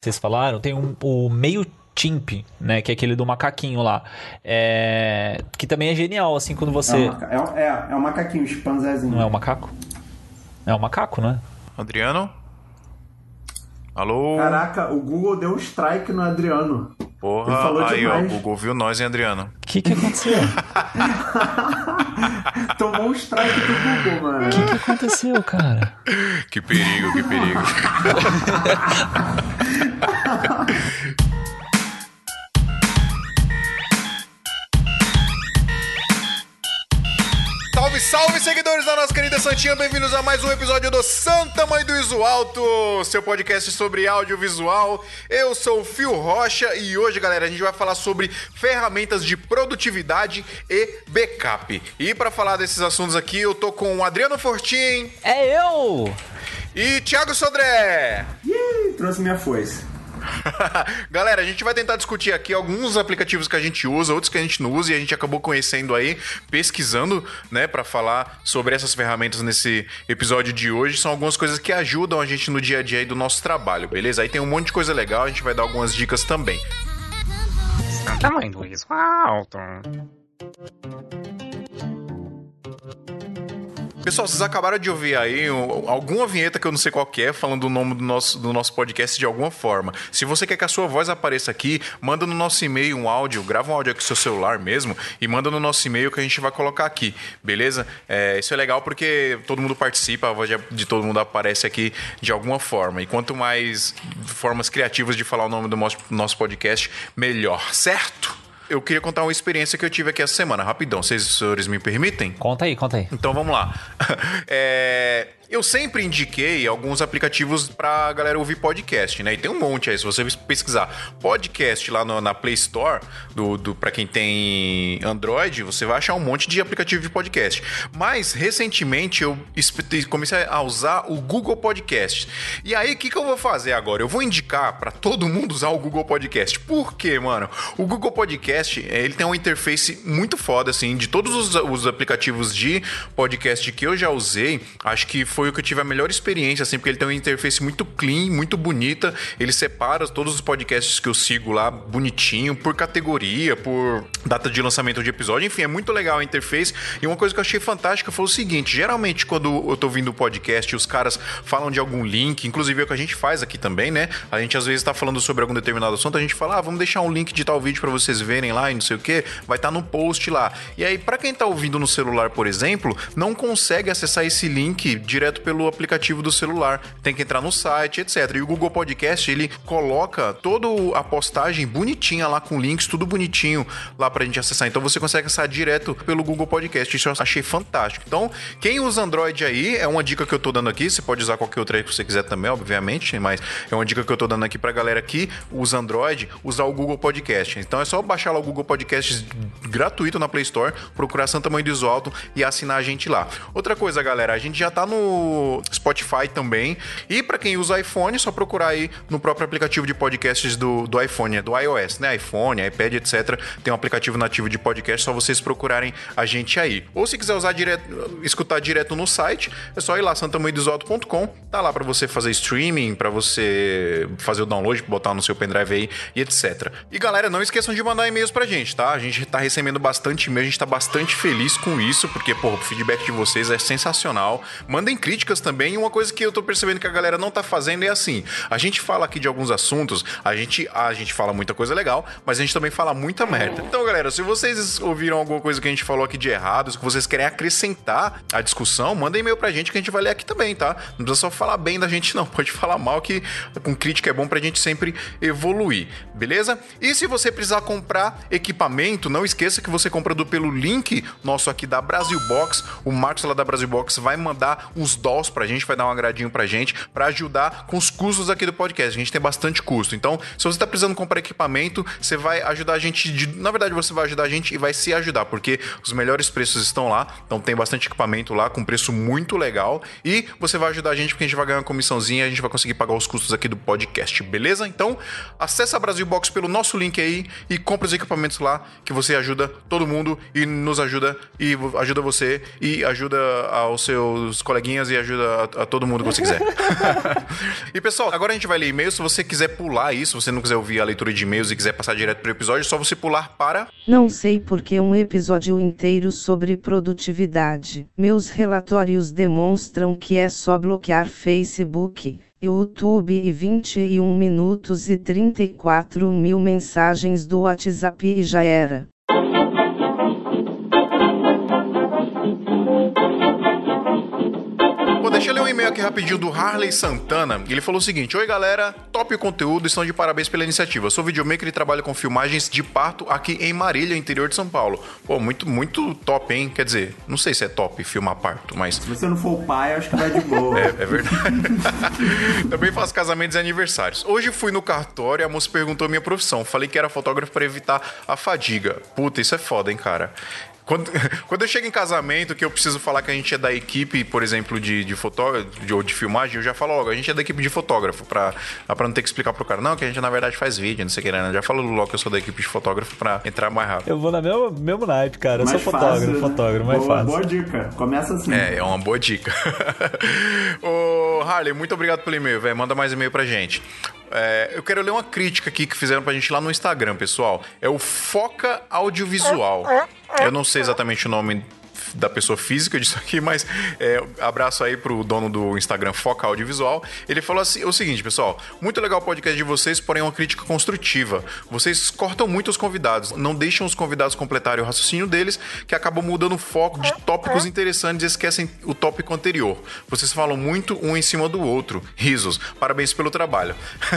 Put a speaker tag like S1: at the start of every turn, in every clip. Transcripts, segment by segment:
S1: vocês falaram, tem um, o meio Timp, né? Que é aquele do macaquinho lá. É... Que também é genial, assim, quando você. É,
S2: um, é, é, é um macaquinho, chimpanzézinho.
S1: Não é um macaco? É um macaco, né?
S3: Adriano? Alô?
S2: Caraca, o Google deu um strike no Adriano.
S3: Porra, Ele falou aí, demais. ó, o Google viu nós, hein, Adriano?
S1: O que que aconteceu?
S2: Tomou um strike do Google, mano.
S1: O que que aconteceu, cara?
S3: Que perigo, que perigo. Salve, salve, seguidores da nossa querida Santinha, bem-vindos a mais um episódio do Santa Mãe do Iso Alto, seu podcast sobre audiovisual. Eu sou o Fio Rocha e hoje, galera, a gente vai falar sobre ferramentas de produtividade e backup. E para falar desses assuntos aqui, eu tô com o Adriano Fortin.
S1: É eu!
S3: E Thiago Sodré.
S2: Ih, trouxe minha foice.
S3: Galera, a gente vai tentar discutir aqui alguns aplicativos que a gente usa, outros que a gente não usa e a gente acabou conhecendo aí, pesquisando, né, para falar sobre essas ferramentas nesse episódio de hoje. São algumas coisas que ajudam a gente no dia a dia do nosso trabalho, beleza? Aí tem um monte de coisa legal, a gente vai dar algumas dicas também. Tamanho do alto. Pessoal, vocês acabaram de ouvir aí alguma vinheta que eu não sei qual é, falando o nome do nosso, do nosso podcast de alguma forma. Se você quer que a sua voz apareça aqui, manda no nosso e-mail um áudio, grava um áudio aqui no seu celular mesmo e manda no nosso e-mail que a gente vai colocar aqui, beleza? É, isso é legal porque todo mundo participa, a voz de todo mundo aparece aqui de alguma forma. E quanto mais formas criativas de falar o nome do nosso, nosso podcast, melhor, certo? Eu queria contar uma experiência que eu tive aqui essa semana, rapidão. Vocês, senhores, me permitem?
S1: Conta aí, conta aí.
S3: Então vamos lá. é, eu sempre indiquei alguns aplicativos pra galera ouvir podcast, né? E tem um monte aí, se você pesquisar podcast lá no, na Play Store, do, do, pra quem tem Android, você vai achar um monte de aplicativo de podcast. Mas, recentemente, eu comecei a usar o Google Podcast. E aí, o que, que eu vou fazer agora? Eu vou indicar para todo mundo usar o Google Podcast. Por quê, mano? O Google Podcast, ele tem uma interface muito foda, assim, de todos os, os aplicativos de podcast que eu já usei, acho que foi foi o que eu tive a melhor experiência, assim, porque ele tem uma interface muito clean, muito bonita. Ele separa todos os podcasts que eu sigo lá bonitinho, por categoria, por data de lançamento de episódio. Enfim, é muito legal a interface. E uma coisa que eu achei fantástica foi o seguinte: geralmente, quando eu tô vindo o podcast e os caras falam de algum link, inclusive é o que a gente faz aqui também, né? A gente às vezes tá falando sobre algum determinado assunto, a gente fala, ah, vamos deixar um link de tal vídeo para vocês verem lá e não sei o que, vai estar tá no post lá. E aí, para quem tá ouvindo no celular, por exemplo, não consegue acessar esse link direto direto pelo aplicativo do celular. Tem que entrar no site, etc. E o Google Podcast, ele coloca toda a postagem bonitinha lá com links, tudo bonitinho lá pra gente acessar. Então você consegue acessar direto pelo Google Podcast. Isso eu achei fantástico. Então, quem usa Android aí, é uma dica que eu tô dando aqui. Você pode usar qualquer outra aí que você quiser também, obviamente, mas é uma dica que eu tô dando aqui pra galera que usa Android, usar o Google Podcast. Então é só baixar lá o Google Podcast gratuito na Play Store, procurar Santa Mãe do Iso Alto e assinar a gente lá. Outra coisa, galera, a gente já tá no Spotify também. E para quem usa iPhone, é só procurar aí no próprio aplicativo de podcasts do, do iPhone, é do iOS, né? iPhone, iPad, etc. Tem um aplicativo nativo de podcast, só vocês procurarem a gente aí. Ou se quiser usar direto, escutar direto no site, é só ir lá santamoidosalto.com, tá lá para você fazer streaming, para você fazer o download, botar no seu pendrive aí e etc. E galera, não esqueçam de mandar e-mails pra gente, tá? A gente tá recebendo bastante e-mail, a gente tá bastante feliz com isso, porque, pô, o feedback de vocês é sensacional. Mandem também. E uma coisa que eu tô percebendo que a galera não tá fazendo é assim: a gente fala aqui de alguns assuntos, a gente, a gente fala muita coisa legal, mas a gente também fala muita merda. Então, galera, se vocês ouviram alguma coisa que a gente falou aqui de errado, se vocês querem acrescentar a discussão, manda e-mail pra gente que a gente vai ler aqui também, tá? Não precisa só falar bem da gente, não. Pode falar mal, que com crítica é bom pra gente sempre evoluir, beleza? E se você precisar comprar equipamento, não esqueça que você compra do, pelo link nosso aqui da Brasil Box. O Marcos lá da Brasil Box vai mandar uns dolls pra gente, vai dar um agradinho pra gente, para ajudar com os custos aqui do podcast. A gente tem bastante custo. Então, se você tá precisando comprar equipamento, você vai ajudar a gente. De... Na verdade, você vai ajudar a gente e vai se ajudar, porque os melhores preços estão lá. Então, tem bastante equipamento lá com preço muito legal. E você vai ajudar a gente porque a gente vai ganhar uma comissãozinha e a gente vai conseguir pagar os custos aqui do podcast, beleza? Então, acessa a Brasil Box pelo nosso link aí e compra os equipamentos lá que você ajuda todo mundo e nos ajuda e ajuda você e ajuda aos seus coleguinhas estrelinhas e ajuda a, a todo mundo que você quiser. e pessoal, agora a gente vai ler e-mails. Se você quiser pular isso, se você não quiser ouvir a leitura de e-mails e quiser passar direto pro episódio, é só você pular para.
S4: Não sei porque um episódio inteiro sobre produtividade. Meus relatórios demonstram que é só bloquear Facebook, YouTube e 21 minutos e 34 mil mensagens do WhatsApp e já era.
S3: Aqui rapidinho do Harley Santana. Ele falou o seguinte: Oi galera, top conteúdo, estão de parabéns pela iniciativa. Sou videomaker e trabalho com filmagens de parto aqui em Marília, interior de São Paulo. Pô, muito, muito top, hein? Quer dizer, não sei se é top filmar parto, mas.
S2: Se você não for o pai, acho que vai de boa.
S3: É, é verdade. Também faço casamentos e aniversários. Hoje fui no cartório e a moça perguntou minha profissão. Falei que era fotógrafo para evitar a fadiga. Puta, isso é foda, hein, cara. Quando, quando eu chego em casamento, que eu preciso falar que a gente é da equipe, por exemplo, de, de fotógrafo, de, ou de filmagem, eu já falo logo, a gente é da equipe de fotógrafo, pra, pra não ter que explicar pro cara, não, que a gente na verdade faz vídeo, não sei o que, né? Eu já falo logo que eu sou da equipe de fotógrafo pra entrar mais rápido.
S1: Eu vou na mesma, mesmo naipe, cara. Eu
S2: Mais
S1: sou fotógrafo,
S2: fácil, né?
S1: fotógrafo, mais
S2: boa,
S1: fácil.
S2: Boa dica. Começa assim.
S3: É, é uma boa dica. Ô, Harley, muito obrigado pelo e-mail, velho. Manda mais e-mail pra gente. É, eu quero ler uma crítica aqui que fizeram pra gente lá no Instagram, pessoal. É o Foca Audiovisual. Eu não sei exatamente o nome da pessoa física disso aqui, mas é, abraço aí pro dono do Instagram Foca Audiovisual. Ele falou assim, o seguinte, pessoal, muito legal o podcast de vocês, porém é uma crítica construtiva. Vocês cortam muito os convidados, não deixam os convidados completarem o raciocínio deles, que acabam mudando o foco de tópicos interessantes e esquecem o tópico anterior. Vocês falam muito um em cima do outro. Risos. Parabéns pelo trabalho.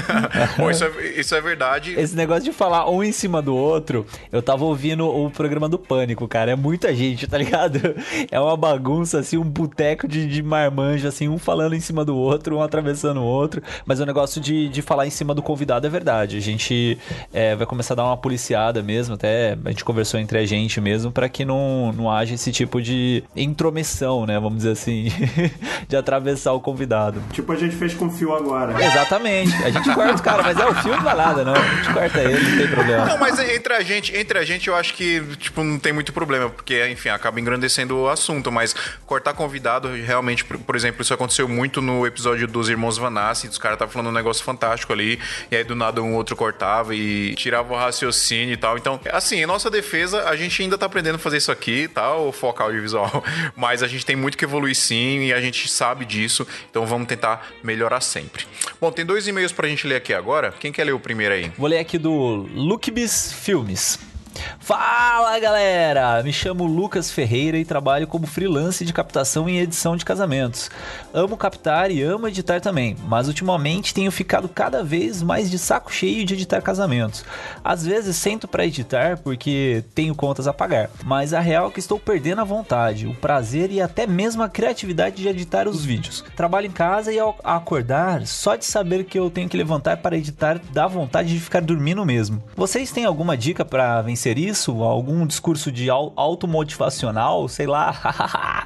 S3: Bom, isso é, isso é verdade.
S1: Esse negócio de falar um em cima do outro, eu tava ouvindo o programa do Pânico, cara. É muita gente, tá ligado? É uma bagunça, assim, um boteco de, de marmanjo, assim, um falando em cima do outro, um atravessando o outro. Mas o negócio de, de falar em cima do convidado é verdade. A gente é, vai começar a dar uma policiada mesmo, até a gente conversou entre a gente mesmo, para que não, não haja esse tipo de intromissão, né? Vamos dizer assim, de atravessar o convidado.
S2: Tipo a gente fez com o Fio agora.
S1: Exatamente. A gente corta o cara, mas é o filme não vai nada, não. A gente corta ele, não tem problema.
S3: Não, mas entre a gente, entre a gente eu acho que, tipo, não tem muito problema, porque, enfim, acaba engrandecendo o assunto, mas cortar convidado, realmente, por, por exemplo, isso aconteceu muito no episódio dos Irmãos Vanassi, os caras estavam falando um negócio fantástico ali, e aí do nada um outro cortava e tirava o raciocínio e tal. Então, assim, em nossa defesa, a gente ainda tá aprendendo a fazer isso aqui, tá? O foco audiovisual, mas a gente tem muito que evoluir sim, e a gente sabe disso, então vamos tentar melhorar sempre. Bom, tem dois e-mails pra gente ler aqui agora. Quem quer ler o primeiro aí?
S1: Vou ler aqui do Lookbis Filmes. Fala galera! Me chamo Lucas Ferreira e trabalho como freelance de captação e edição de casamentos. Amo captar e amo editar também, mas ultimamente tenho ficado cada vez mais de saco cheio de editar casamentos. Às vezes sento para editar porque tenho contas a pagar, mas a real é que estou perdendo a vontade, o prazer e até mesmo a criatividade de editar os vídeos. Trabalho em casa e ao acordar, só de saber que eu tenho que levantar para editar dá vontade de ficar dormindo mesmo. Vocês têm alguma dica para vencer isso? Algum discurso de au- automotivacional? Sei lá.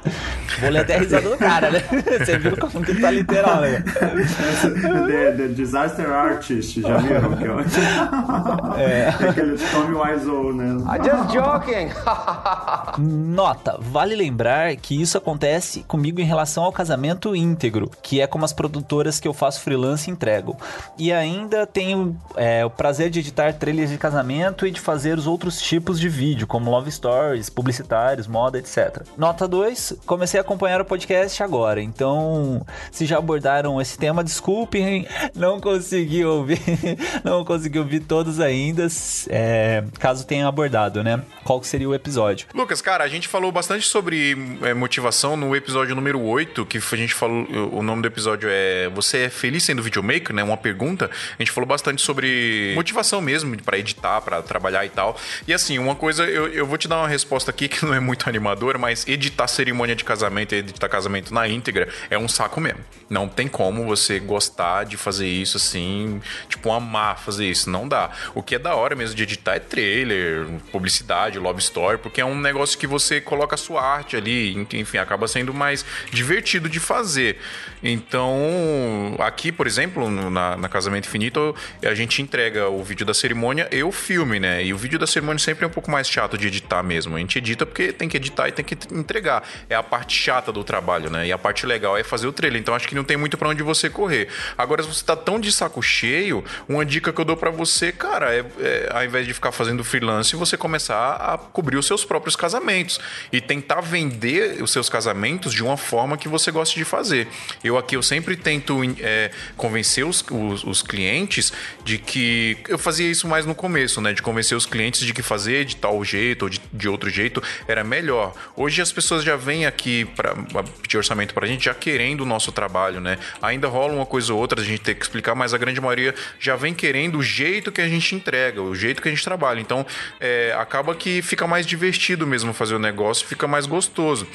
S1: Vou ler até a risada do cara, né? Você viu como que tá literal, né?
S2: The, the Disaster Artist, já viram? Que é. Aquele Tommy Wiseau, né?
S5: Just joking.
S1: Nota, vale lembrar que isso acontece comigo em relação ao casamento íntegro, que é como as produtoras que eu faço freelance entregam. E ainda tenho é, o prazer de editar trilhas de casamento e de fazer os outros tipos de vídeo, como love stories, publicitários, moda, etc. Nota 2, comecei a acompanhar o podcast agora, então se já abordaram esse tema, desculpem, não consegui ouvir, não consegui ouvir todos ainda, é, caso tenha abordado, né? Qual que seria o episódio?
S3: Lucas, cara, a gente falou bastante sobre é, motivação no episódio número 8, que a gente falou, o nome do episódio é Você é feliz sendo videomaker, né? Uma pergunta. A gente falou bastante sobre motivação mesmo, para editar, para trabalhar e tal. E assim, uma coisa, eu, eu vou te dar uma resposta aqui que não é muito animadora, mas editar cerimônia de casamento e editar casamento na íntegra é um saco mesmo. Não tem como você gostar de fazer isso assim, tipo, amar fazer isso. Não dá. O que é da hora mesmo de editar é trailer, publicidade, love story, porque é um negócio que você coloca a sua arte ali, enfim, acaba sendo mais divertido de fazer. Então, aqui, por exemplo, na, na Casamento Infinito, a gente entrega o vídeo da cerimônia e o filme, né? E o vídeo da cerimônia matrimônio sempre é um pouco mais chato de editar mesmo. A gente edita porque tem que editar e tem que entregar. É a parte chata do trabalho, né? E a parte legal é fazer o trailer. Então acho que não tem muito para onde você correr. Agora, se você tá tão de saco cheio, uma dica que eu dou para você, cara, é, é, ao invés de ficar fazendo freelance, você começar a cobrir os seus próprios casamentos e tentar vender os seus casamentos de uma forma que você goste de fazer. Eu aqui eu sempre tento é, convencer os, os, os clientes de que eu fazia isso mais no começo, né? De convencer os clientes de que fazer de tal jeito ou de, de outro jeito era melhor. Hoje as pessoas já vêm aqui para pedir orçamento para a gente já querendo o nosso trabalho, né? Ainda rola uma coisa ou outra a gente ter que explicar, mas a grande maioria já vem querendo o jeito que a gente entrega, o jeito que a gente trabalha. Então é, acaba que fica mais divertido mesmo fazer o negócio, fica mais gostoso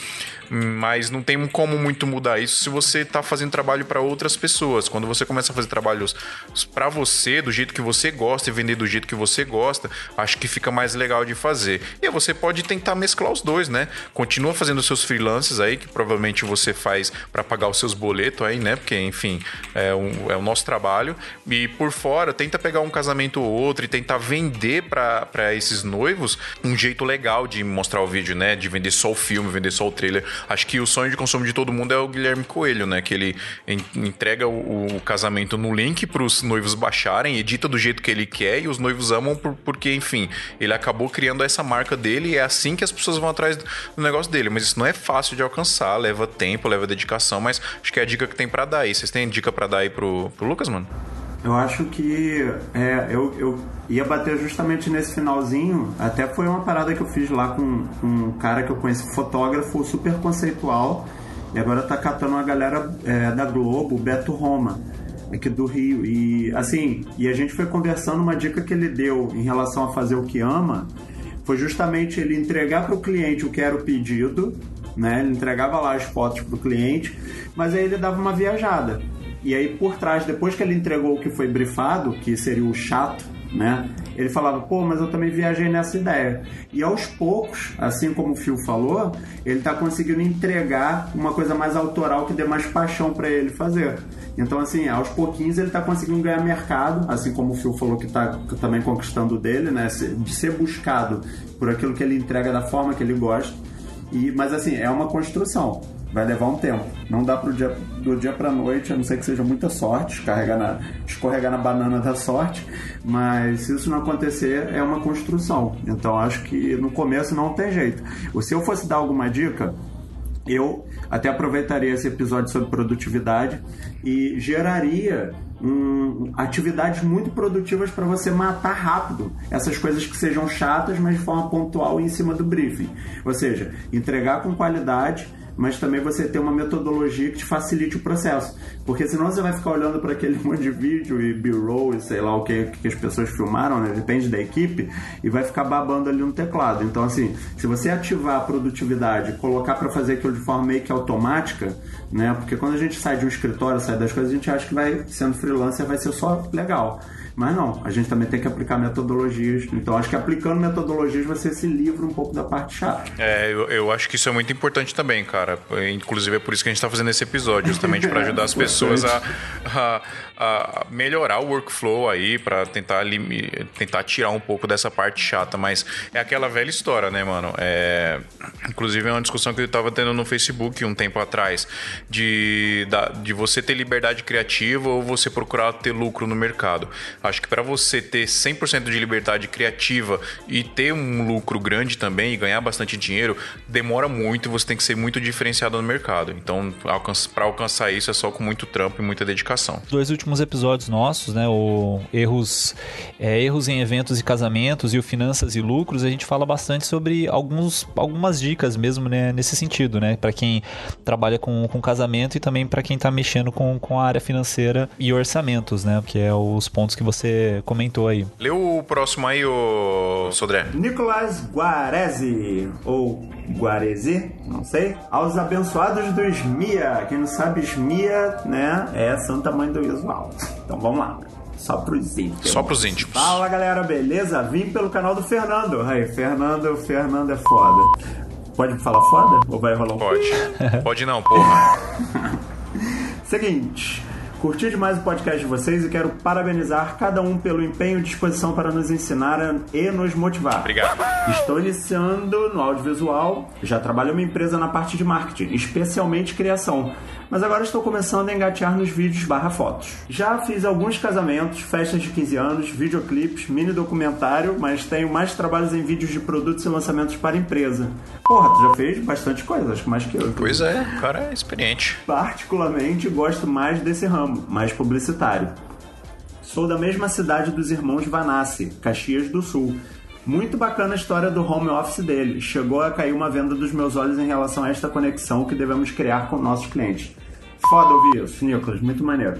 S3: mas não tem como muito mudar isso se você está fazendo trabalho para outras pessoas. Quando você começa a fazer trabalhos para você, do jeito que você gosta e vender do jeito que você gosta, acho que fica mais legal de fazer. E você pode tentar mesclar os dois, né? Continua fazendo seus freelances aí, que provavelmente você faz para pagar os seus boletos aí, né? Porque, enfim, é, um, é o nosso trabalho. E por fora, tenta pegar um casamento ou outro e tentar vender para esses noivos um jeito legal de mostrar o vídeo, né? De vender só o filme, vender só o trailer Acho que o sonho de consumo de todo mundo é o Guilherme Coelho, né? Que ele entrega o, o casamento no link para os noivos baixarem, edita do jeito que ele quer e os noivos amam por, porque, enfim, ele acabou criando essa marca dele e é assim que as pessoas vão atrás do negócio dele. Mas isso não é fácil de alcançar, leva tempo, leva dedicação, mas acho que é a dica que tem para dar aí. Vocês têm dica para dar aí pro, pro Lucas, mano?
S2: Eu acho que é, eu, eu ia bater justamente nesse finalzinho. Até foi uma parada que eu fiz lá com, com um cara que eu conheci, fotógrafo super conceitual. E agora tá catando uma galera é, da Globo, Beto Roma, aqui do Rio. E assim, e a gente foi conversando. Uma dica que ele deu em relação a fazer o que ama foi justamente ele entregar para o cliente o que era o pedido, né? Ele entregava lá as fotos para o cliente, mas aí ele dava uma viajada. E aí por trás, depois que ele entregou o que foi brifado, que seria o chato, né? Ele falava, pô, mas eu também viajei nessa ideia. E aos poucos, assim como o Phil falou, ele está conseguindo entregar uma coisa mais autoral que dê mais paixão para ele fazer. Então, assim, aos pouquinhos ele está conseguindo ganhar mercado, assim como o Phil falou que está também conquistando dele, né? De ser buscado por aquilo que ele entrega da forma que ele gosta. E, mas, assim, é uma construção vai levar um tempo. Não dá pro dia, do dia para noite, a não ser que seja muita sorte, escorregar na, escorregar na banana da sorte, mas se isso não acontecer, é uma construção. Então acho que no começo não tem jeito. Se eu fosse dar alguma dica, eu até aproveitaria esse episódio sobre produtividade e geraria um, atividades muito produtivas para você matar rápido essas coisas que sejam chatas, mas de forma pontual e em cima do briefing. Ou seja, entregar com qualidade mas também você ter uma metodologia que te facilite o processo. Porque senão você vai ficar olhando para aquele monte de vídeo e B-roll e sei lá o que, que as pessoas filmaram, né? depende da equipe, e vai ficar babando ali no teclado. Então, assim, se você ativar a produtividade, colocar para fazer aquilo de forma meio que automática, né? Porque quando a gente sai de um escritório, sai das coisas, a gente acha que vai, sendo freelancer, vai ser só legal. Mas não, a gente também tem que aplicar metodologias. Então acho que aplicando metodologias você se livra um pouco da parte chata.
S3: É, eu, eu acho que isso é muito importante também, cara. Inclusive é por isso que a gente está fazendo esse episódio, justamente para ajudar as pessoas a, a, a, melhorar o workflow aí, para tentar, tentar tirar um pouco dessa parte chata. Mas é aquela velha história, né, mano? É, inclusive é uma discussão que eu estava tendo no Facebook um tempo atrás, de, de você ter liberdade criativa ou você procurar ter lucro no mercado. Acho que para você ter 100% de liberdade criativa e ter um lucro grande também e ganhar bastante dinheiro, demora muito e você tem que ser muito diferenciado no mercado. Então, para alcançar isso é só com muito trampo e muita dedicação.
S1: Dois últimos episódios nossos, né, o erros, é, erros em eventos e casamentos e o finanças e lucros, a gente fala bastante sobre alguns, algumas dicas mesmo né, nesse sentido, né, para quem trabalha com, com casamento e também para quem está mexendo com, com a área financeira e orçamentos, né, que é os pontos que você você comentou aí.
S3: Lê o próximo aí, o Sodré.
S2: Nicolas Guarese, ou Guarese, não sei. Aos abençoados do SMIA. Quem não sabe, SMIA, né, é Santa Mãe do Visual. Então vamos lá. Só pros íntimos.
S3: Só pros íntimos.
S2: Fala galera, beleza? Vim pelo canal do Fernando. Aí, Fernando, Fernando é foda. Pode falar foda? Ou vai rolar um
S3: Pode. Pode não, porra.
S2: Seguinte. Curti demais o podcast de vocês e quero parabenizar cada um pelo empenho e disposição para nos ensinar e nos motivar.
S3: Obrigado.
S2: Estou iniciando no audiovisual, já trabalho em uma empresa na parte de marketing, especialmente criação mas agora estou começando a engatear nos vídeos barra fotos. Já fiz alguns casamentos, festas de 15 anos, videoclipes, mini documentário, mas tenho mais trabalhos em vídeos de produtos e lançamentos para empresa. Porra, tu já fez bastante coisa, acho que mais que eu.
S3: Pois é, o cara é experiente.
S2: Particularmente gosto mais desse ramo, mais publicitário. Sou da mesma cidade dos irmãos Vanassi, Caxias do Sul. Muito bacana a história do home office dele. Chegou a cair uma venda dos meus olhos em relação a esta conexão que devemos criar com nossos clientes. Foda ouvir isso, Nicolas, muito maneiro.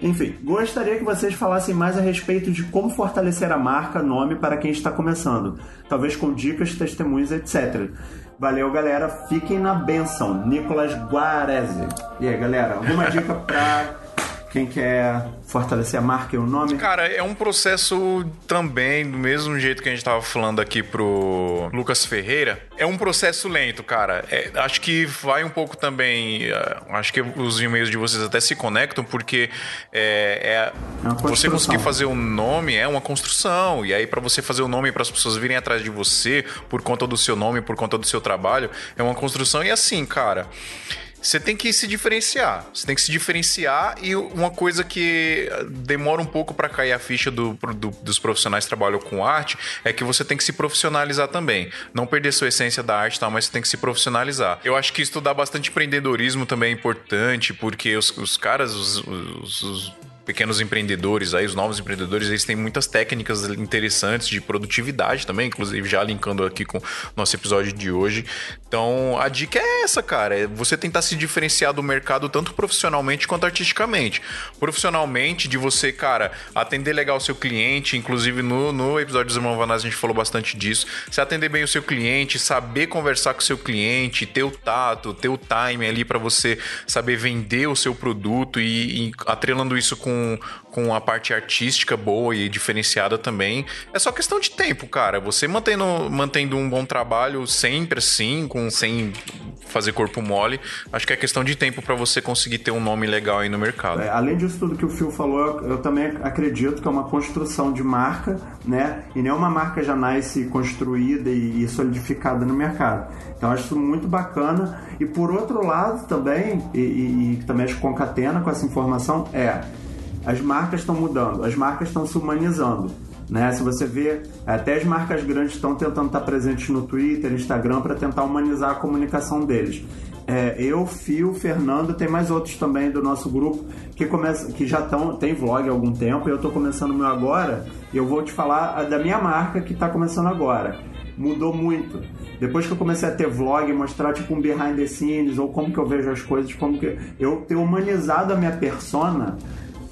S2: Enfim, gostaria que vocês falassem mais a respeito de como fortalecer a marca, nome para quem está começando, talvez com dicas, testemunhos, etc. Valeu, galera. Fiquem na benção. Nicolas Guarese. E aí, galera, alguma dica para quem quer fortalecer a marca e o nome?
S3: Cara, é um processo também, do mesmo jeito que a gente estava falando aqui pro Lucas Ferreira, é um processo lento, cara. É, acho que vai um pouco também. Uh, acho que os e-mails de vocês até se conectam, porque é, é, é você conseguir fazer o um nome é uma construção. E aí, para você fazer o um nome para as pessoas virem atrás de você por conta do seu nome, por conta do seu trabalho, é uma construção. E assim, cara você tem que se diferenciar. Você tem que se diferenciar e uma coisa que demora um pouco para cair a ficha do, do, dos profissionais que trabalham com arte é que você tem que se profissionalizar também. Não perder sua essência da arte, tal, mas você tem que se profissionalizar. Eu acho que estudar bastante empreendedorismo também é importante, porque os, os caras, os, os, os pequenos empreendedores aí, os novos empreendedores, eles têm muitas técnicas interessantes de produtividade também, inclusive já linkando aqui com o nosso episódio de hoje. Então, a dica é essa, cara, é você tentar se diferenciar do mercado tanto profissionalmente quanto artisticamente. Profissionalmente, de você, cara, atender legal o seu cliente, inclusive no, no episódio dos Irmãos Vanaz a gente falou bastante disso. Você atender bem o seu cliente, saber conversar com o seu cliente, ter o tato, ter o time ali para você saber vender o seu produto e, e atrelando isso com com, a parte artística boa e diferenciada também. É só questão de tempo, cara. Você mantendo, mantendo um bom trabalho sempre assim, com sem fazer corpo mole, acho que é questão de tempo para você conseguir ter um nome legal aí no mercado.
S2: É, além disso tudo que o Phil falou, eu, eu, também acredito que é uma construção de marca, né? E nem uma marca já nasce construída e, e solidificada no mercado. Então acho isso muito bacana. E por outro lado também, e, e, e também acho que concatena com essa informação, é as marcas estão mudando, as marcas estão se humanizando. Né? Se você vê, até as marcas grandes estão tentando estar presentes no Twitter, Instagram, para tentar humanizar a comunicação deles. É, eu, Fio, Fernando, tem mais outros também do nosso grupo que, começa, que já estão, tem vlog há algum tempo, eu estou começando o meu agora, e eu vou te falar da minha marca que está começando agora. Mudou muito. Depois que eu comecei a ter vlog, mostrar tipo um behind the scenes, ou como que eu vejo as coisas, como que eu ter humanizado a minha persona,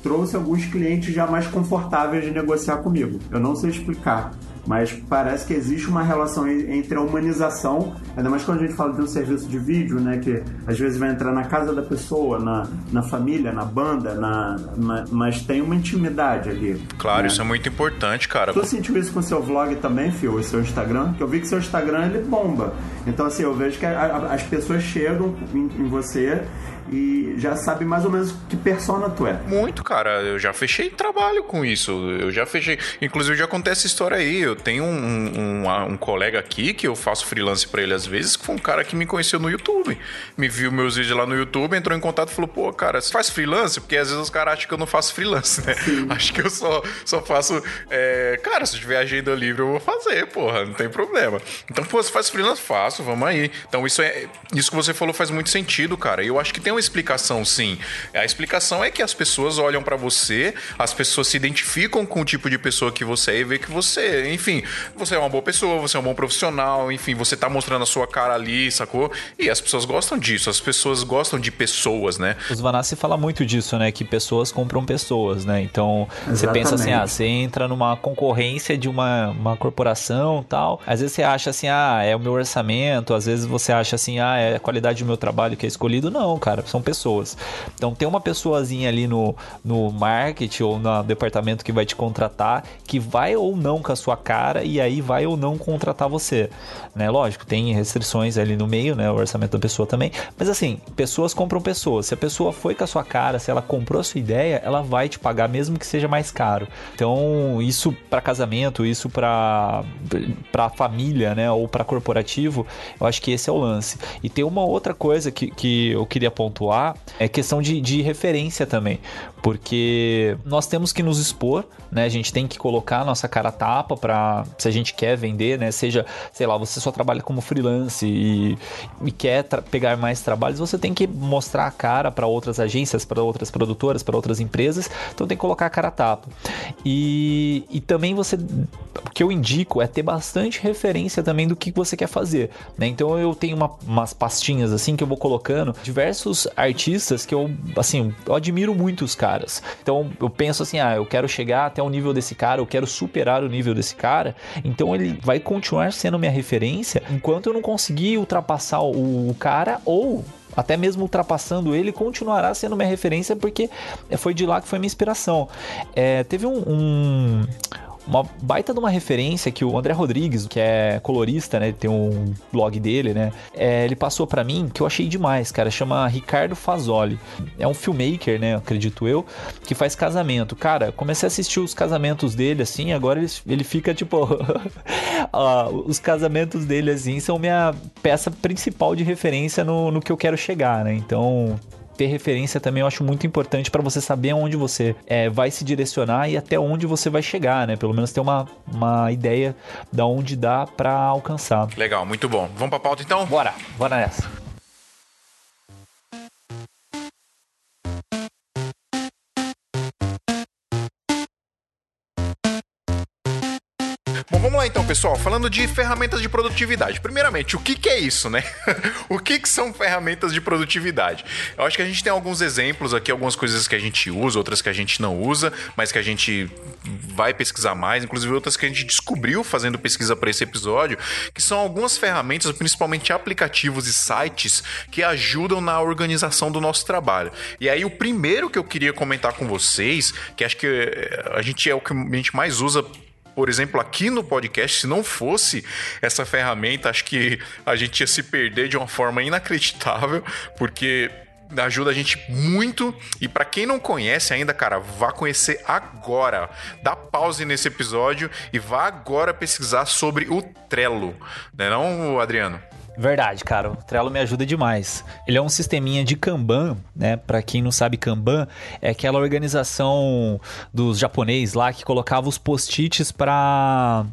S2: trouxe alguns clientes já mais confortáveis de negociar comigo. Eu não sei explicar, mas parece que existe uma relação entre a humanização, ainda mais quando a gente fala de um serviço de vídeo, né, que às vezes vai entrar na casa da pessoa, na, na família, na banda, na, na mas tem uma intimidade ali.
S3: Claro, né? isso é muito importante, cara.
S2: Tu sentiu isso com o seu vlog também, Fio, e seu Instagram? Que eu vi que seu Instagram ele bomba. Então assim, eu vejo que a, a, as pessoas chegam em, em você e já sabe mais ou menos que persona tu é.
S3: Muito, cara. Eu já fechei trabalho com isso. Eu já fechei. Inclusive, já acontece essa história aí. Eu tenho um, um, um colega aqui que eu faço freelance para ele às vezes, que foi um cara que me conheceu no YouTube. Me viu meus vídeos lá no YouTube, entrou em contato e falou: pô, cara, você faz freelance? Porque às vezes os caras acham que eu não faço freelance, né? Sim. Acho que eu só, só faço. É... Cara, se tiver agenda livre, eu vou fazer, porra, não tem problema. Então, pô, você faz freelance? Faço, vamos aí. Então, isso é. Isso que você falou faz muito sentido, cara. E eu acho que tem uma explicação, sim. A explicação é que as pessoas olham para você, as pessoas se identificam com o tipo de pessoa que você é e vê que você, enfim, você é uma boa pessoa, você é um bom profissional, enfim, você tá mostrando a sua cara ali, sacou? E as pessoas gostam disso, as pessoas gostam de pessoas, né?
S1: Os Vanassi fala muito disso, né? Que pessoas compram pessoas, né? Então, Exatamente. você pensa assim, ah, você entra numa concorrência de uma, uma corporação tal. Às vezes você acha assim, ah, é o meu orçamento, às vezes você acha assim, ah, é a qualidade do meu trabalho que é escolhido. Não, cara são pessoas. Então tem uma pessoazinha ali no, no marketing ou no departamento que vai te contratar, que vai ou não com a sua cara e aí vai ou não contratar você, né? Lógico, tem restrições ali no meio, né? O orçamento da pessoa também, mas assim, pessoas compram pessoas. Se a pessoa foi com a sua cara, se ela comprou a sua ideia, ela vai te pagar mesmo que seja mais caro. Então, isso para casamento, isso para para família, né, ou para corporativo, eu acho que esse é o lance. E tem uma outra coisa que, que eu queria pontuar, é questão de, de referência também, porque nós temos que nos expor, né, a gente tem que colocar a nossa cara tapa para se a gente quer vender, né, seja, sei lá, você só trabalha como freelance e, e quer pegar mais trabalhos, você tem que mostrar a cara para outras agências, para outras produtoras, para outras empresas, então tem que colocar a cara tapa. E, e também você, o que eu indico é ter bastante referência também do que você quer fazer, né? Então eu tenho uma, umas pastinhas assim que eu vou colocando diversos artistas que eu, assim, eu admiro muito os caras. Então eu penso assim, ah, eu quero chegar até o nível desse cara, eu quero superar o nível desse cara, então ele vai continuar sendo minha referência enquanto eu não conseguir ultrapassar o, o cara ou até mesmo ultrapassando ele, continuará sendo minha referência porque foi de lá que foi minha inspiração. É, teve um, um uma baita de uma referência que o André Rodrigues, que é colorista, né? Tem um blog dele, né? É, ele passou para mim que eu achei demais, cara. Chama Ricardo Fazoli. É um filmmaker, né? Acredito eu, que faz casamento. Cara, comecei a assistir os casamentos dele, assim. Agora ele, ele fica tipo. os casamentos dele, assim, são minha peça principal de referência no, no que eu quero chegar, né? Então, ter referência também eu acho muito importante para você saber aonde você é, vai se direcionar e até onde você vai chegar, né? Pelo menos ter uma, uma ideia da onde dá para alcançar.
S3: Legal, muito bom. Vamos pra pauta então?
S1: Bora, bora nessa.
S3: Pessoal. Falando de ferramentas de produtividade. Primeiramente, o que, que é isso, né? o que, que são ferramentas de produtividade? Eu acho que a gente tem alguns exemplos aqui, algumas coisas que a gente usa, outras que a gente não usa, mas que a gente vai pesquisar mais, inclusive outras que a gente descobriu fazendo pesquisa para esse episódio, que são algumas ferramentas, principalmente aplicativos e sites, que ajudam na organização do nosso trabalho. E aí, o primeiro que eu queria comentar com vocês, que acho que eh, a gente é o que a gente mais usa por exemplo, aqui no podcast, se não fosse essa ferramenta, acho que a gente ia se perder de uma forma inacreditável, porque ajuda a gente muito. E para quem não conhece ainda, cara, vá conhecer agora. Dá pause nesse episódio e vá agora pesquisar sobre o Trello. Não é não, Adriano?
S1: Verdade, cara. O Trello me ajuda demais. Ele é um sisteminha de Kanban, né? Para quem não sabe, Kanban é aquela organização dos japoneses lá que colocava os post-its para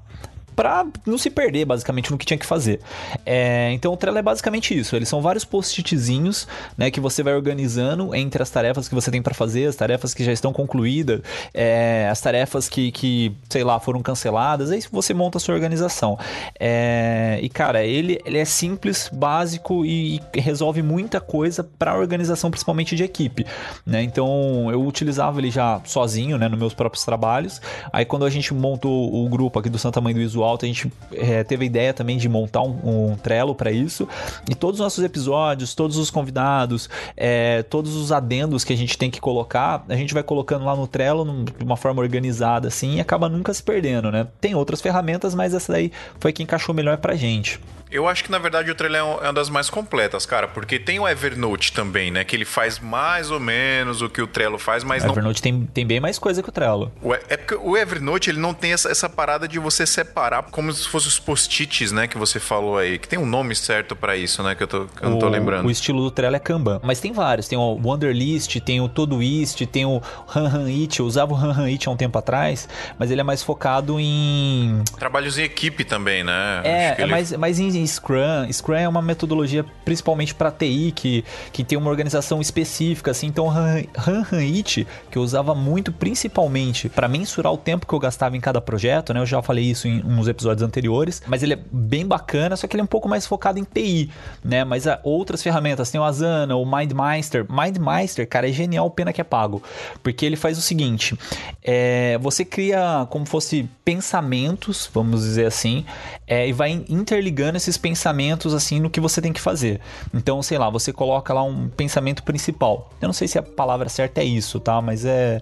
S1: para não se perder basicamente no que tinha que fazer. É, então o Trello é basicamente isso. Eles são vários post-itzinhos, né, que você vai organizando entre as tarefas que você tem para fazer, as tarefas que já estão concluídas, é, as tarefas que, que, sei lá, foram canceladas. Aí você monta a sua organização. É, e cara, ele, ele é simples, básico e, e resolve muita coisa para organização, principalmente de equipe, né? Então eu utilizava ele já sozinho, né, nos meus próprios trabalhos. Aí quando a gente montou o grupo aqui do Santa Mãe do Iso alto, a gente é, teve a ideia também de montar um, um Trello para isso. E todos os nossos episódios, todos os convidados, é, todos os adendos que a gente tem que colocar, a gente vai colocando lá no Trello de uma forma organizada assim e acaba nunca se perdendo, né? Tem outras ferramentas, mas essa daí foi que encaixou melhor pra gente.
S3: Eu acho que na verdade o Trello é uma das mais completas, cara, porque tem o Evernote também, né? Que ele faz mais ou menos o que o Trello faz, mas
S1: o não. O Evernote tem, tem bem mais coisa que o Trello.
S3: é porque o Evernote ele não tem essa, essa parada de você separar como se fosse os post-its, né? Que você falou aí. Que tem um nome certo para isso, né? Que eu, tô, que eu o, não tô lembrando.
S1: O estilo do Trello é Kanban. Mas tem vários. Tem o Wonderlist, tem o Todoist, tem o Han It. Eu usava o Han It há um tempo atrás, mas ele é mais focado em.
S3: Trabalhos em equipe também, né?
S1: É, é ele... mais, mais em Scrum. Scrum é uma metodologia principalmente para TI, que, que tem uma organização específica, assim. Então, Han It, que eu usava muito principalmente para mensurar o tempo que eu gastava em cada projeto, né? Eu já falei isso em um nos episódios anteriores, mas ele é bem bacana, só que ele é um pouco mais focado em TI, né? Mas há outras ferramentas, tem o Asana, o MindMeister. MindMeister, cara, é genial, pena que é pago, porque ele faz o seguinte: é, você cria como fosse pensamentos, vamos dizer assim, é, e vai interligando esses pensamentos assim no que você tem que fazer. Então, sei lá, você coloca lá um pensamento principal. Eu não sei se a palavra certa é isso, tá? Mas é,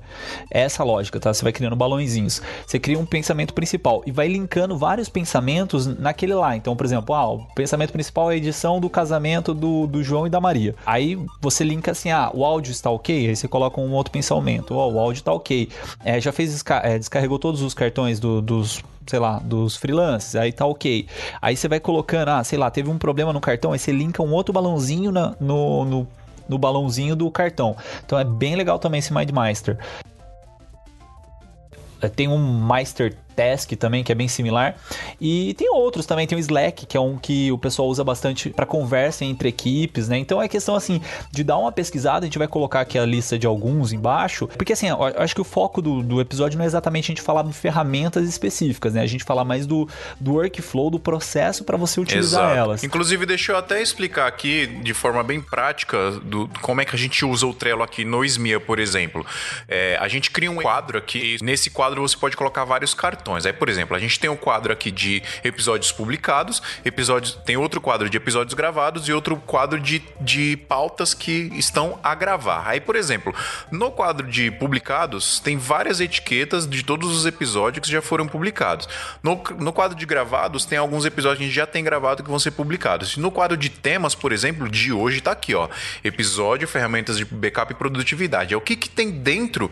S1: é essa lógica, tá? Você vai criando balãozinhos. Você cria um pensamento principal e vai linkando vários pensamentos naquele lá. Então, por exemplo, ah, o pensamento principal é a edição do casamento do, do João e da Maria. Aí você linka assim, ah, o áudio está ok? Aí você coloca um outro pensamento, oh, o áudio está ok. É, já fez, é, descarregou todos os cartões do, dos sei lá, dos freelancers, aí tá ok. Aí você vai colocando, ah, sei lá, teve um problema no cartão, aí você linka um outro balãozinho na, no, no, no balãozinho do cartão. Então é bem legal também esse MindMeister. É, tem um Meister Task também, que é bem similar. E tem outros também, tem o Slack, que é um que o pessoal usa bastante para conversa entre equipes, né? Então é questão assim de dar uma pesquisada, a gente vai colocar aqui a lista de alguns embaixo, porque assim, eu acho que o foco do, do episódio não é exatamente a gente falar de ferramentas específicas, né? A gente falar mais do, do workflow, do processo para você utilizar Exato. elas.
S3: Inclusive, deixa eu até explicar aqui de forma bem prática do como é que a gente usa o Trello aqui no Smia, por exemplo. É, a gente cria um quadro aqui, nesse quadro você pode colocar vários cartões cartões. Aí, por exemplo, a gente tem um quadro aqui de episódios publicados, episódios, tem outro quadro de episódios gravados e outro quadro de, de pautas que estão a gravar. Aí, por exemplo, no quadro de publicados, tem várias etiquetas de todos os episódios que já foram publicados. No, no quadro de gravados, tem alguns episódios que a gente já tem gravado que vão ser publicados. No quadro de temas, por exemplo, de hoje tá aqui, ó. Episódio, ferramentas de backup e produtividade. É o que, que tem dentro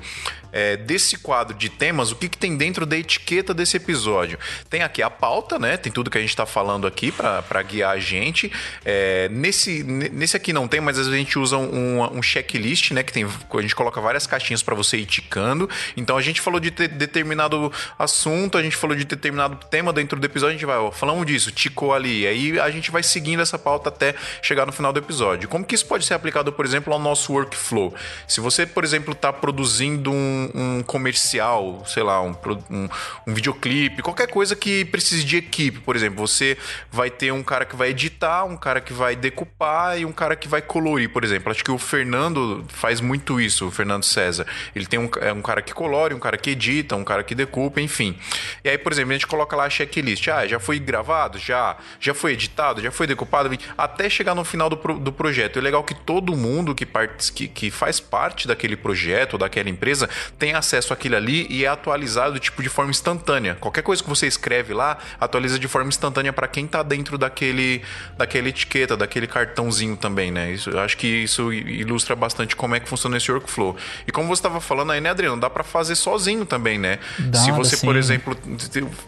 S3: é, desse quadro de temas, o que, que tem dentro da etiqueta desse episódio. Tem aqui a pauta, né? Tem tudo que a gente está falando aqui para guiar a gente. É, nesse, nesse aqui não tem, mas às vezes a gente usa um, um checklist, né? Que tem, a gente coloca várias caixinhas para você ir ticando. Então a gente falou de determinado assunto, a gente falou de determinado tema dentro do episódio, a gente vai, ó, falamos disso, ticou ali. Aí a gente vai seguindo essa pauta até chegar no final do episódio. Como que isso pode ser aplicado, por exemplo, ao nosso workflow? Se você, por exemplo, está produzindo um um, comercial, sei lá, um, um, um videoclipe, qualquer coisa que precise de equipe, por exemplo. Você vai ter um cara que vai editar, um cara que vai decupar e um cara que vai colorir, por exemplo. Acho que o Fernando faz muito isso, o Fernando César. Ele tem um, é um cara que colore, um cara que edita, um cara que decupa, enfim. E aí, por exemplo, a gente coloca lá a checklist. Ah, já foi gravado? Já. Já foi editado? Já foi decupado? Até chegar no final do, pro, do projeto. É legal que todo mundo que, part, que, que faz parte daquele projeto, daquela empresa, tem acesso àquilo ali e é atualizado tipo de forma instantânea. Qualquer coisa que você escreve lá, atualiza de forma instantânea para quem está dentro daquele daquela etiqueta, daquele cartãozinho também, né? Isso, eu acho que isso ilustra bastante como é que funciona esse workflow. E como você estava falando aí, né, Adriano, dá para fazer sozinho também, né? Dá, Se você, por exemplo,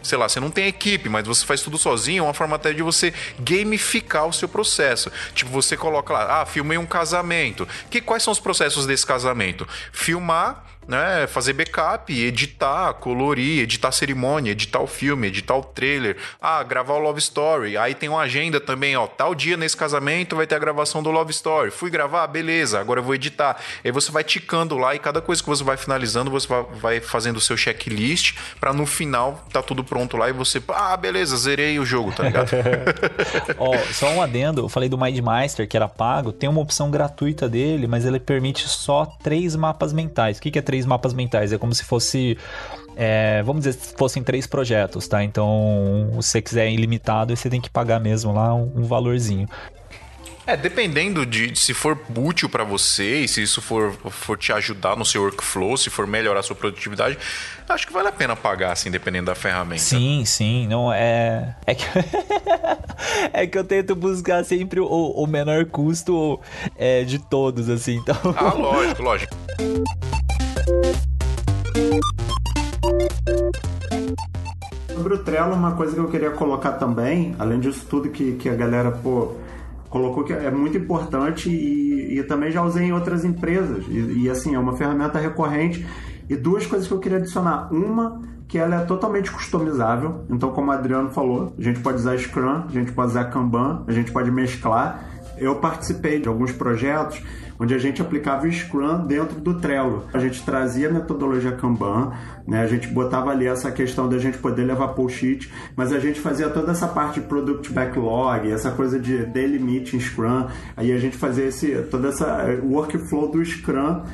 S3: sei lá, você não tem equipe, mas você faz tudo sozinho, é uma forma até de você gamificar o seu processo. Tipo, você coloca lá, ah, filmei um casamento. Que quais são os processos desse casamento? Filmar né, fazer backup, editar, colorir, editar cerimônia, editar o filme, editar o trailer, ah, gravar o Love Story. Aí tem uma agenda também, ó, tal dia nesse casamento vai ter a gravação do Love Story. Fui gravar, beleza, agora eu vou editar. Aí você vai ticando lá e cada coisa que você vai finalizando, você vai fazendo o seu checklist para no final tá tudo pronto lá e você, ah, beleza, zerei o jogo, tá ligado?
S1: ó, só um adendo, eu falei do MindMeister que era pago, tem uma opção gratuita dele, mas ele permite só três mapas mentais. O que é três três mapas mentais. É como se fosse. É, vamos dizer, se fossem três projetos, tá? Então, se você quiser ilimitado, você tem que pagar mesmo lá um, um valorzinho.
S3: É, dependendo de, se for útil para você e se isso for, for te ajudar no seu workflow, se for melhorar a sua produtividade, acho que vale a pena pagar, assim, dependendo da ferramenta.
S1: Sim, sim. Não é. É que, é que eu tento buscar sempre o, o menor custo é, de todos, assim. Então...
S3: Ah, lógico, lógico.
S2: Sobre o Trello, uma coisa que eu queria colocar também, além disso tudo que, que a galera pô, colocou que é muito importante e, e também já usei em outras empresas. E, e, assim, é uma ferramenta recorrente. E duas coisas que eu queria adicionar. Uma, que ela é totalmente customizável. Então, como o Adriano falou, a gente pode usar Scrum, a gente pode usar Kanban, a gente pode mesclar eu participei de alguns projetos onde a gente aplicava o Scrum dentro do Trello. A gente trazia a metodologia Kanban, né? a gente botava ali essa questão da gente poder levar pull-sheet, mas a gente fazia toda essa parte de Product Backlog, essa coisa de Daily Meeting Scrum, aí a gente fazia esse, toda essa workflow do Scrum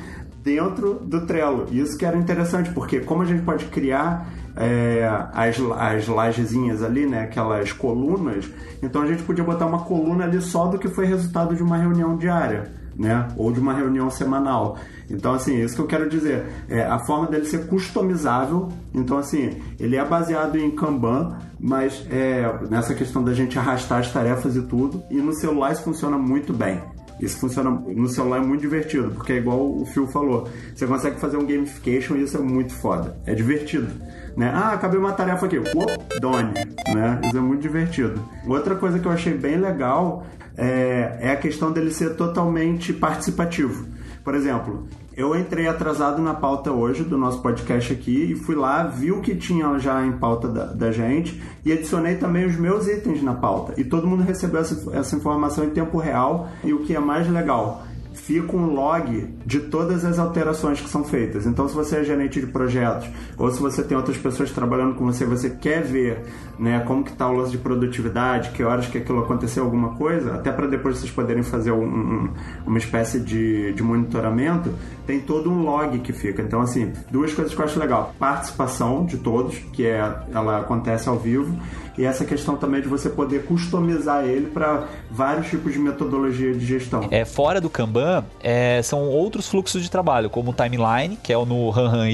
S2: dentro do Trello. Isso que era interessante, porque como a gente pode criar é, as, as lajezinhas ali, né, aquelas colunas, então a gente podia botar uma coluna ali só do que foi resultado de uma reunião diária né? Ou de uma reunião semanal. Então, assim, isso que eu quero dizer. É a forma dele ser customizável. Então, assim, ele é baseado em Kanban, mas é, nessa questão da gente arrastar as tarefas e tudo. E no celular isso funciona muito bem. Isso funciona no celular é muito divertido, porque é igual o Phil falou. Você consegue fazer um gamification e isso é muito foda. É divertido. Né? Ah, acabei uma tarefa aqui. Uop, done. Né? Isso é muito divertido. Outra coisa que eu achei bem legal é, é a questão dele ser totalmente participativo. Por exemplo, eu entrei atrasado na pauta hoje do nosso podcast aqui e fui lá, vi o que tinha já em pauta da, da, gente e adicionei também os meus itens na pauta. E todo mundo recebeu essa, essa informação em tempo real. E o que é mais legal, fica um log de todas as alterações que são feitas. Então, se você é gerente de projetos ou se você tem outras pessoas trabalhando com você, você quer ver né, como que está o lance de produtividade, que horas que aquilo aconteceu, alguma coisa, até para depois vocês poderem fazer um, um, uma espécie de, de monitoramento, tem todo um log que fica. Então, assim, duas coisas que eu acho legal. Participação de todos, que é, ela acontece ao vivo, e essa questão também de você poder customizar ele para vários tipos de metodologia de gestão.
S1: É, fora do Kanban, é, são outros fluxos de trabalho, como o timeline, que é no Han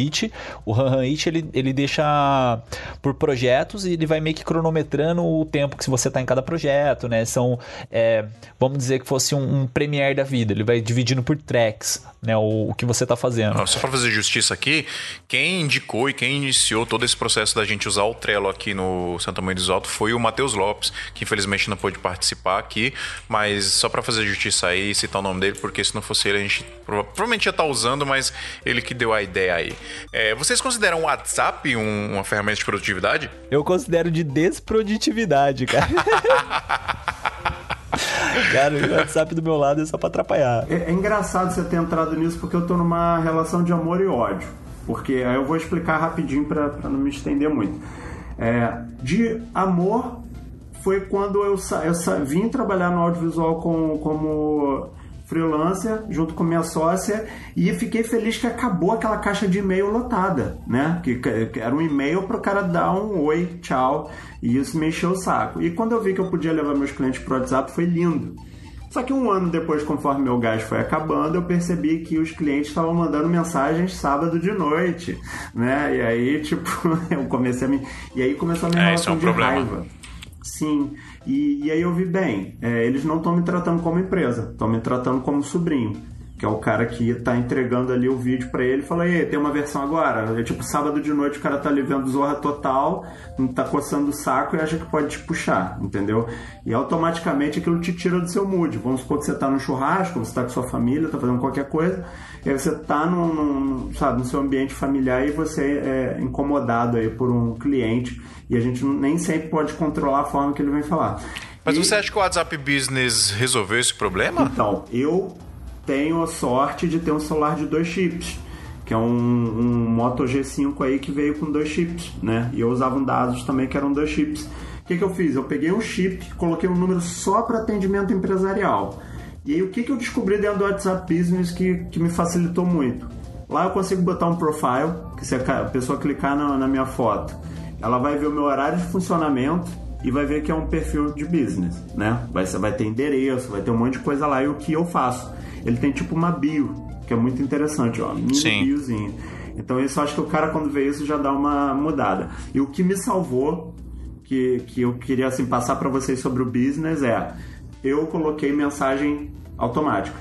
S1: O Han ele, ele deixa por projetos e ele vai meio que cronometrando o tempo que você está em cada projeto, né? São, é, vamos dizer que fosse um, um Premiere da vida, ele vai dividindo por tracks, né? O, o que você está fazendo.
S3: Só para fazer justiça aqui, quem indicou e quem iniciou todo esse processo da gente usar o Trello aqui no Santa Maria dos Altos foi o Matheus Lopes, que infelizmente não pôde participar aqui, mas só para fazer justiça aí citar o nome dele, porque se não fosse ele, a gente provavelmente ia estar tá usando, mas ele que deu a ideia aí. É, vocês consideram o WhatsApp um, uma ferramenta de produtividade?
S1: Eu considero de desprodutividade, cara. Cara, o WhatsApp do meu lado é só pra atrapalhar.
S2: É, é, engraçado você ter entrado nisso porque eu tô numa relação de amor e ódio. Porque aí eu vou explicar rapidinho pra, pra não me estender muito. É, de amor foi quando eu, eu vim trabalhar no audiovisual com, como freelancer junto com minha sócia e fiquei feliz que acabou aquela caixa de e-mail lotada, né? Que, que era um e-mail para o cara dar um oi, tchau, e isso me encheu o saco. E quando eu vi que eu podia levar meus clientes pro WhatsApp, foi lindo. Só que um ano depois, conforme meu gás foi acabando, eu percebi que os clientes estavam mandando mensagens sábado de noite, né? E aí, tipo, eu comecei a me... E aí começou a minha é, relação é um de problema. raiva. Sim. E, e aí eu vi bem, é, eles não estão me tratando como empresa, estão me tratando como sobrinho. Que é o cara que está entregando ali o vídeo para ele e fala, ei, tem uma versão agora. É tipo, sábado de noite o cara tá ali vendo Zorra Total, tá coçando o saco e acha que pode te puxar, entendeu? E automaticamente aquilo te tira do seu mood. Vamos supor que você tá no churrasco, você tá com sua família, tá fazendo qualquer coisa, e aí você tá num, num sabe, no seu ambiente familiar e você é incomodado aí por um cliente e a gente nem sempre pode controlar a forma que ele vem falar.
S3: Mas e... você acha que o WhatsApp Business resolveu esse problema?
S2: Então, eu tenho a sorte de ter um celular de dois chips, que é um, um Moto G5 aí que veio com dois chips, né? E eu usava um dados também que eram dois chips. O que, que eu fiz? Eu peguei um chip, coloquei um número só para atendimento empresarial. E aí o que, que eu descobri dentro do WhatsApp Business que, que me facilitou muito? Lá eu consigo botar um profile, que se a pessoa clicar na, na minha foto, ela vai ver o meu horário de funcionamento e vai ver que é um perfil de business, né? Vai, vai ter endereço, vai ter um monte de coisa lá e o que eu faço. Ele tem tipo uma bio, que é muito interessante, ó, mini Sim. biozinho. Então isso acho que o cara quando vê isso já dá uma mudada. E o que me salvou, que, que eu queria assim passar para vocês sobre o business é, eu coloquei mensagem automática.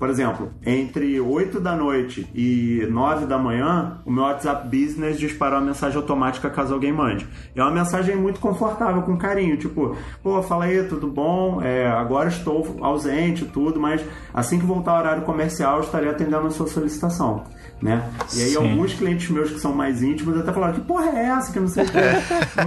S2: Por exemplo, entre 8 da noite e 9 da manhã, o meu WhatsApp Business disparou a mensagem automática caso alguém mande. É uma mensagem muito confortável, com carinho, tipo, pô, fala aí, tudo bom? É, agora estou ausente, tudo, mas assim que voltar ao horário comercial, eu estarei atendendo a sua solicitação. Né? E aí Sim. alguns clientes meus que são mais íntimos até falaram que porra é essa que eu não sei o que.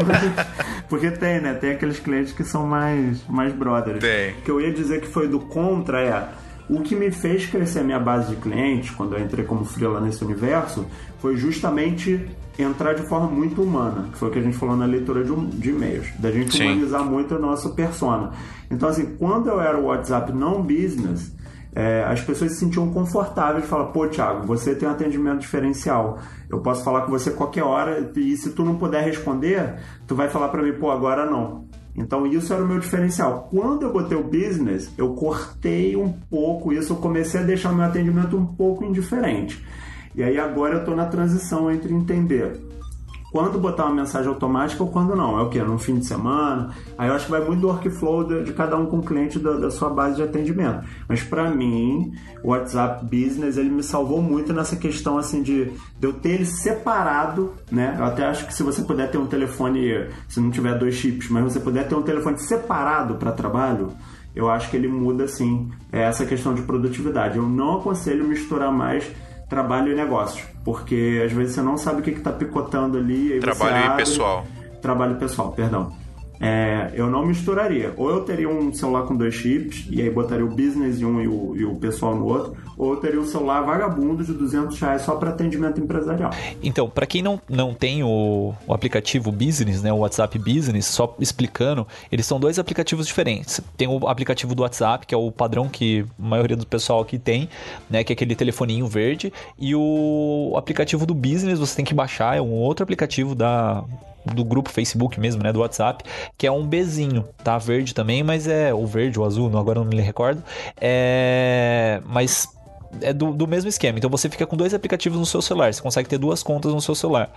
S2: Porque tem, né? Tem aqueles clientes que são mais, mais brothers.
S3: Tem.
S2: O que eu ia dizer que foi do contra é. O que me fez crescer a minha base de clientes, quando eu entrei como freela nesse universo, foi justamente entrar de forma muito humana, que foi o que a gente falou na leitura de, um, de e-mails, da gente
S3: Sim.
S2: humanizar muito a nossa persona. Então, assim, quando eu era o WhatsApp não business, é, as pessoas se sentiam confortáveis de falar, pô, Thiago, você tem um atendimento diferencial. Eu posso falar com você qualquer hora e se tu não puder responder, tu vai falar para mim, pô, agora não. Então isso era o meu diferencial. Quando eu botei o business, eu cortei um pouco isso, eu comecei a deixar o meu atendimento um pouco indiferente. E aí agora eu estou na transição entre entender quando botar uma mensagem automática ou quando não. É o que? No fim de semana? Aí eu acho que vai muito do workflow de, de cada um com o cliente da, da, sua base de atendimento. Mas para mim, o WhatsApp Business ele me salvou muito nessa questão assim de, de eu ter ele separado, né? Eu até acho que se você puder ter um telefone, se não tiver dois chips, mas você puder ter um telefone separado para trabalho, eu acho que ele muda sim essa questão de produtividade. Eu não aconselho misturar mais trabalho e negócios, porque às vezes você não sabe o que está picotando ali.
S3: trabalho
S2: abre...
S3: e pessoal.
S2: Trabalho pessoal, perdão. É, eu não misturaria. Ou eu teria um celular com dois chips, e aí botaria o business em um e o, e o pessoal no outro, ou eu teria um celular vagabundo de 200 reais só para atendimento empresarial.
S1: Então, para quem não, não tem o, o aplicativo Business, né, o WhatsApp Business, só explicando, eles são dois aplicativos diferentes. Tem o aplicativo do WhatsApp, que é o padrão que a maioria do pessoal aqui tem, né, que é aquele telefoninho verde, e o aplicativo do Business você tem que baixar, é um outro aplicativo da do grupo Facebook mesmo, né, do WhatsApp, que é um Bzinho, tá? Verde também, mas é o verde ou azul, agora não me recordo. É, mas é do, do, mesmo esquema. Então você fica com dois aplicativos no seu celular. Você consegue ter duas contas no seu celular.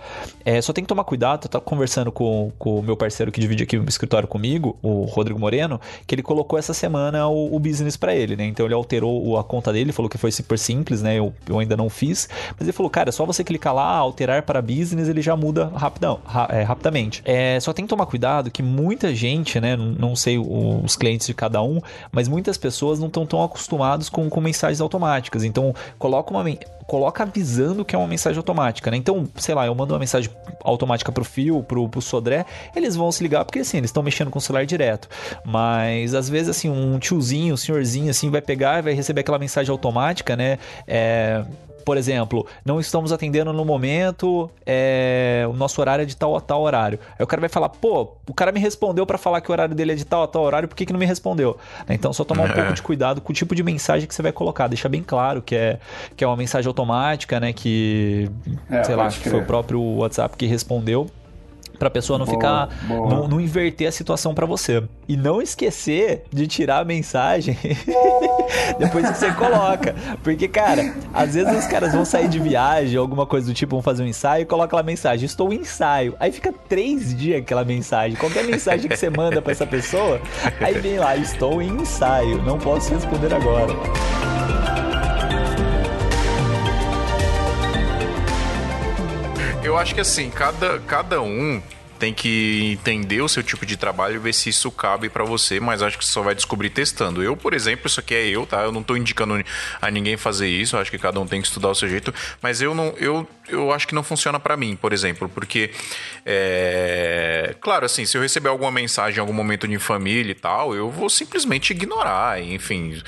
S1: É, só tem que tomar cuidado. Eu tava conversando com, o meu parceiro que divide aqui o escritório comigo, o Rodrigo Moreno, que ele colocou essa semana o, o business para ele, né? Então ele alterou a conta dele, falou que foi super simples, né? Eu, eu ainda não fiz. Mas ele falou, cara, é só você clicar lá, alterar para business, ele já muda rapidão, ra, é, rapidamente. É, só tem que tomar cuidado que muita gente, né? Não sei os clientes de cada um, mas muitas pessoas não estão tão acostumados com, com mensagens automáticas. Então, coloca uma coloca avisando que é uma mensagem automática, né? Então, sei lá, eu mando uma mensagem automática pro Fio, pro, pro Sodré, eles vão se ligar porque assim, eles estão mexendo com o celular direto. Mas às vezes assim, um tiozinho, um senhorzinho assim vai pegar e vai receber aquela mensagem automática, né? É, por exemplo, não estamos atendendo no momento, é, o nosso horário é de tal a tal horário. Aí o cara vai falar, pô, o cara me respondeu para falar que o horário dele é de tal a tal horário, por que, que não me respondeu? Então, só tomar um pouco de cuidado com o tipo de mensagem que você vai colocar. Deixa bem claro que é, que é uma mensagem automática, né? Que, é, sei lá, que foi o próprio WhatsApp que respondeu para a pessoa não boa, ficar boa. Não, não, inverter a situação para você. E não esquecer de tirar a mensagem depois que você coloca. Porque cara às vezes os caras vão sair de viagem alguma coisa do tipo vão fazer um ensaio e coloca lá a mensagem estou em ensaio. Aí fica três dias aquela mensagem. Qualquer mensagem que você manda para essa pessoa aí vem lá estou em ensaio não posso responder agora
S3: eu acho que assim, cada, cada um tem que entender o seu tipo de trabalho e ver se isso cabe para você, mas acho que você só vai descobrir testando. Eu, por exemplo, isso aqui é eu, tá? Eu não tô indicando a ninguém fazer isso, acho que cada um tem que estudar o seu jeito, mas eu não eu, eu acho que não funciona para mim, por exemplo, porque é, claro, assim, se eu receber alguma mensagem em algum momento de família e tal, eu vou simplesmente ignorar, enfim,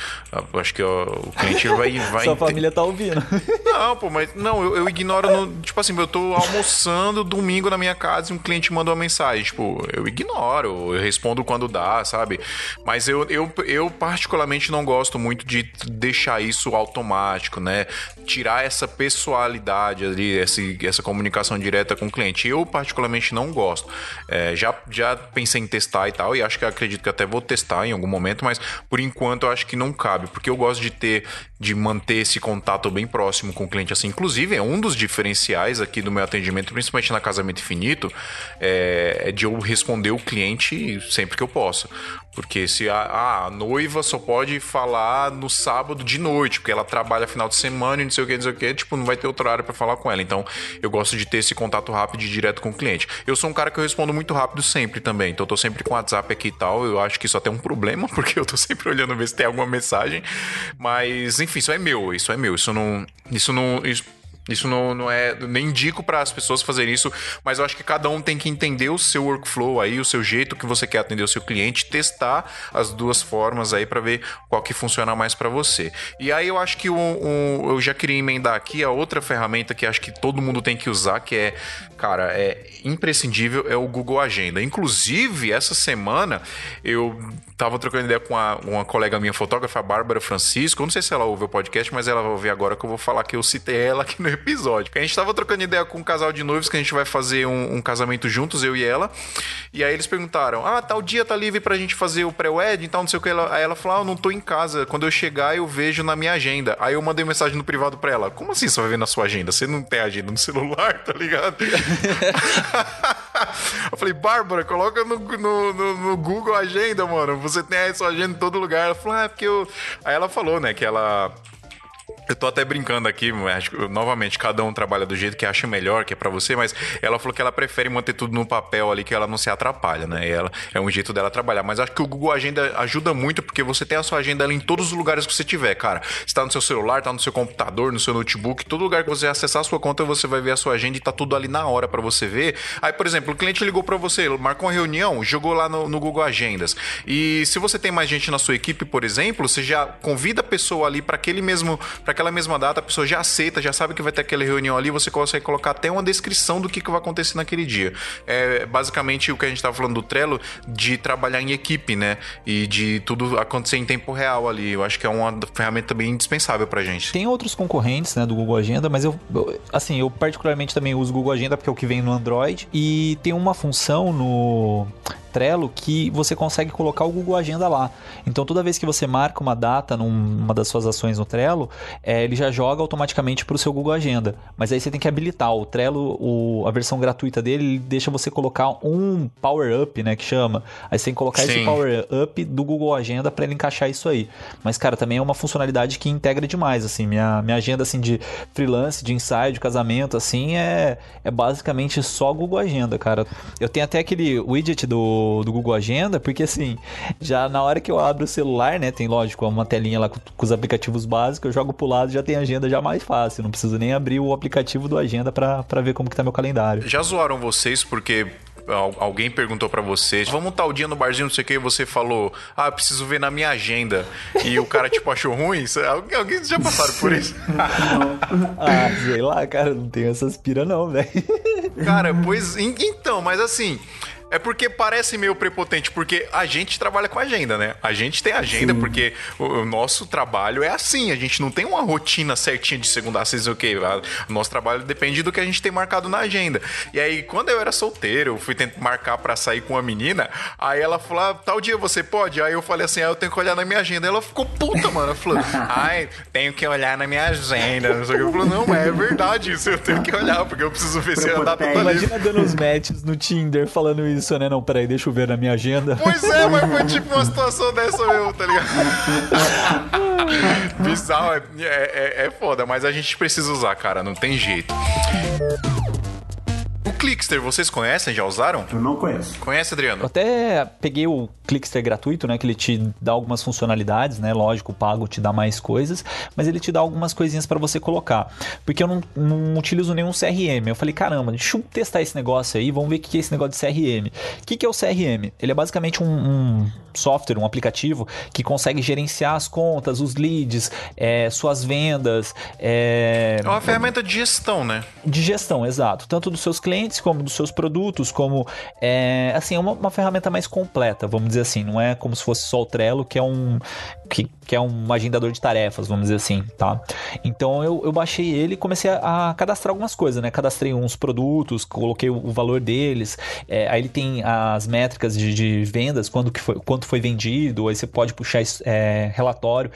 S3: acho que ó, o cliente vai vai
S1: Sua família tá ouvindo.
S3: Não, pô, mas não, eu, eu ignoro no, tipo assim, eu tô almoçando domingo na minha casa e um cliente mandou uma mensagem. Tipo, eu ignoro, eu respondo quando dá, sabe? Mas eu, eu, eu particularmente não gosto muito de deixar isso automático, né? Tirar essa pessoalidade ali, essa, essa comunicação direta com o cliente. Eu, particularmente, não gosto. É, já, já pensei em testar e tal, e acho que acredito que até vou testar em algum momento, mas por enquanto eu acho que não cabe, porque eu gosto de ter, de manter esse contato bem próximo com o cliente. Assim, inclusive, é um dos diferenciais aqui do meu atendimento, principalmente na Casamento Infinito. É, é, de eu responder o cliente sempre que eu possa. Porque se a, a, noiva só pode falar no sábado de noite, porque ela trabalha final de semana e não sei o que, não sei o que, tipo, não vai ter outro horário para falar com ela. Então, eu gosto de ter esse contato rápido e direto com o cliente. Eu sou um cara que eu respondo muito rápido sempre também. Então, eu tô sempre com o WhatsApp aqui e tal. Eu acho que isso até é um problema, porque eu tô sempre olhando ver se tem alguma mensagem. Mas, enfim, isso é meu, isso é meu. Isso não. Isso não. Isso, Isso não, não é. Nem indico para as pessoas fazerem isso, mas eu acho que cada um tem que entender o seu workflow aí, o seu jeito que você quer atender o seu cliente, testar as duas formas aí para ver qual que funciona mais para você. E aí eu acho que o, o, eu já queria emendar aqui a outra ferramenta que acho que todo mundo tem que usar, que é, cara, é imprescindível, é o Google Agenda. Inclusive, essa semana eu tava trocando ideia com uma, uma colega minha fotógrafa, a Bárbara Francisco. Eu não sei se ela ouve o podcast, mas ela vai ouvir agora que eu vou falar que eu citei ela aqui no episódio. A gente tava trocando ideia com um casal de noivos que a gente vai fazer um, um casamento juntos, eu e ela. E aí eles perguntaram: Ah, tal dia tá livre pra gente fazer o pré-wedding e tal, não sei o que. Ela, aí ela falou: Ah, eu não tô em casa. Quando eu chegar, eu vejo na minha agenda. Aí eu mandei mensagem no privado pra ela: Como assim você vai ver na sua agenda? Você não tem agenda no celular, tá ligado? eu falei, Bárbara, coloca no, no, no, no, Google Agenda, mano. Você tem a sua agenda em todo lugar. Ela falou, ah, é porque eu. Aí ela falou, né, que ela eu tô até brincando aqui, que, novamente, cada um trabalha do jeito que acha melhor, que é para você, mas ela falou que ela prefere manter tudo no papel ali, que ela não se atrapalha, né? E ela é um jeito dela trabalhar. Mas acho que o Google Agenda ajuda muito, porque você tem a sua agenda ali em todos os lugares que você tiver, cara. Está no seu celular, tá no seu computador, no seu notebook, todo lugar que você acessar a sua conta, você vai ver a sua agenda e tá tudo ali na hora para você ver. Aí, por exemplo, o cliente ligou para você, marcou uma reunião, jogou lá no, no Google Agendas. E se você tem mais gente na sua equipe, por exemplo, você já convida a pessoa ali para aquele mesmo, para aquela mesma data, a pessoa já aceita, já sabe que vai ter aquela reunião ali, você consegue colocar até uma descrição do que, que vai acontecer naquele dia. É basicamente o que a gente estava falando do Trello, de trabalhar em equipe, né? E de tudo acontecer em tempo real ali. Eu acho que é uma ferramenta bem indispensável pra gente.
S1: Tem outros concorrentes, né, do Google Agenda, mas eu, assim, eu particularmente também uso o Google Agenda porque é o que vem no Android e tem uma função no Trello que você consegue colocar o Google Agenda lá. Então toda vez que você marca uma data numa das suas ações no Trello, é, ele já joga automaticamente para o seu Google Agenda. Mas aí você tem que habilitar o Trello, o, a versão gratuita dele, ele deixa você colocar um Power Up, né, que chama. Aí você tem que colocar Sim. esse Power Up do Google Agenda para ele encaixar isso aí. Mas cara, também é uma funcionalidade que integra demais, assim, minha, minha agenda assim de freelance, de ensaio, de casamento, assim, é, é basicamente só Google Agenda, cara. Eu tenho até aquele widget do do, Google Agenda, porque assim, já na hora que eu abro o celular, né, tem lógico uma telinha lá com, com os aplicativos básicos, eu jogo pro lado já tem agenda já mais fácil, não preciso nem abrir o aplicativo do Agenda para ver como que tá meu calendário.
S3: Já zoaram vocês porque alguém perguntou para você, vamos tal dia no barzinho, não sei o que, e você falou, ah, preciso ver na minha agenda. E o cara, tipo, achou ruim? Alguém, alguém já passaram por isso?
S1: ah, sei lá, cara, não tenho essas pira não, velho.
S3: Cara, pois, então, mas assim, é porque parece meio prepotente, porque a gente trabalha com agenda, né? A gente tem agenda Sim. porque o, o, nosso trabalho é assim, a gente não tem uma rotina certinha de segunda a sexta, o quê? O nosso trabalho depende do que a gente tem marcado na agenda. E aí, quando eu era solteiro, eu fui tentar marcar para sair com uma menina, aí ela falou, ah, tal dia você pode? Aí eu falei assim, ah, eu tenho que olhar na minha agenda. Ela ficou puta, mano. Ela falou, ai, tenho que olhar na minha agenda. Não sei o que. Eu falei, não, mas é verdade isso, eu tenho que olhar, porque eu preciso ver se a data tá
S1: Imagina dando os matches no Tinder falando isso isso, né? Não, peraí, deixa eu ver na minha agenda.
S3: Pois é, mas foi tipo uma situação dessa mesmo, tá ligado? Bizarro, é, é, é foda, mas a gente precisa usar, cara, não tem jeito. O Clickster, vocês conhecem? Já usaram?
S2: Eu não conheço.
S3: Conhece, Adriano?
S1: Eu até peguei o Clickster gratuito, né? Que ele te dá algumas funcionalidades, né? Lógico, o pago te dá mais coisas, mas ele te dá algumas coisinhas para você colocar. Porque eu não, não, utilizo nenhum CRM. Eu falei, caramba, deixa eu testar esse negócio aí, vamos ver o que é esse negócio de CRM. O que, que é o CRM? Ele é basicamente um, um software, um aplicativo que consegue gerenciar as contas, os leads, é, suas vendas.
S3: É... é uma ferramenta de gestão, né?
S1: De gestão, exato. Tanto dos seus clientes como dos seus produtos, como é, assim, é uma, uma ferramenta mais completa, vamos dizer assim. Não é como se fosse só o Trello, que é um que, que é um agendador de tarefas, vamos dizer assim, tá? Então eu, eu baixei ele e comecei a, a, cadastrar algumas coisas, né? Cadastrei uns produtos, coloquei o, o valor deles, é, aí ele tem as métricas de, de, vendas, quando que foi, quanto foi vendido, aí você pode puxar é, relatório.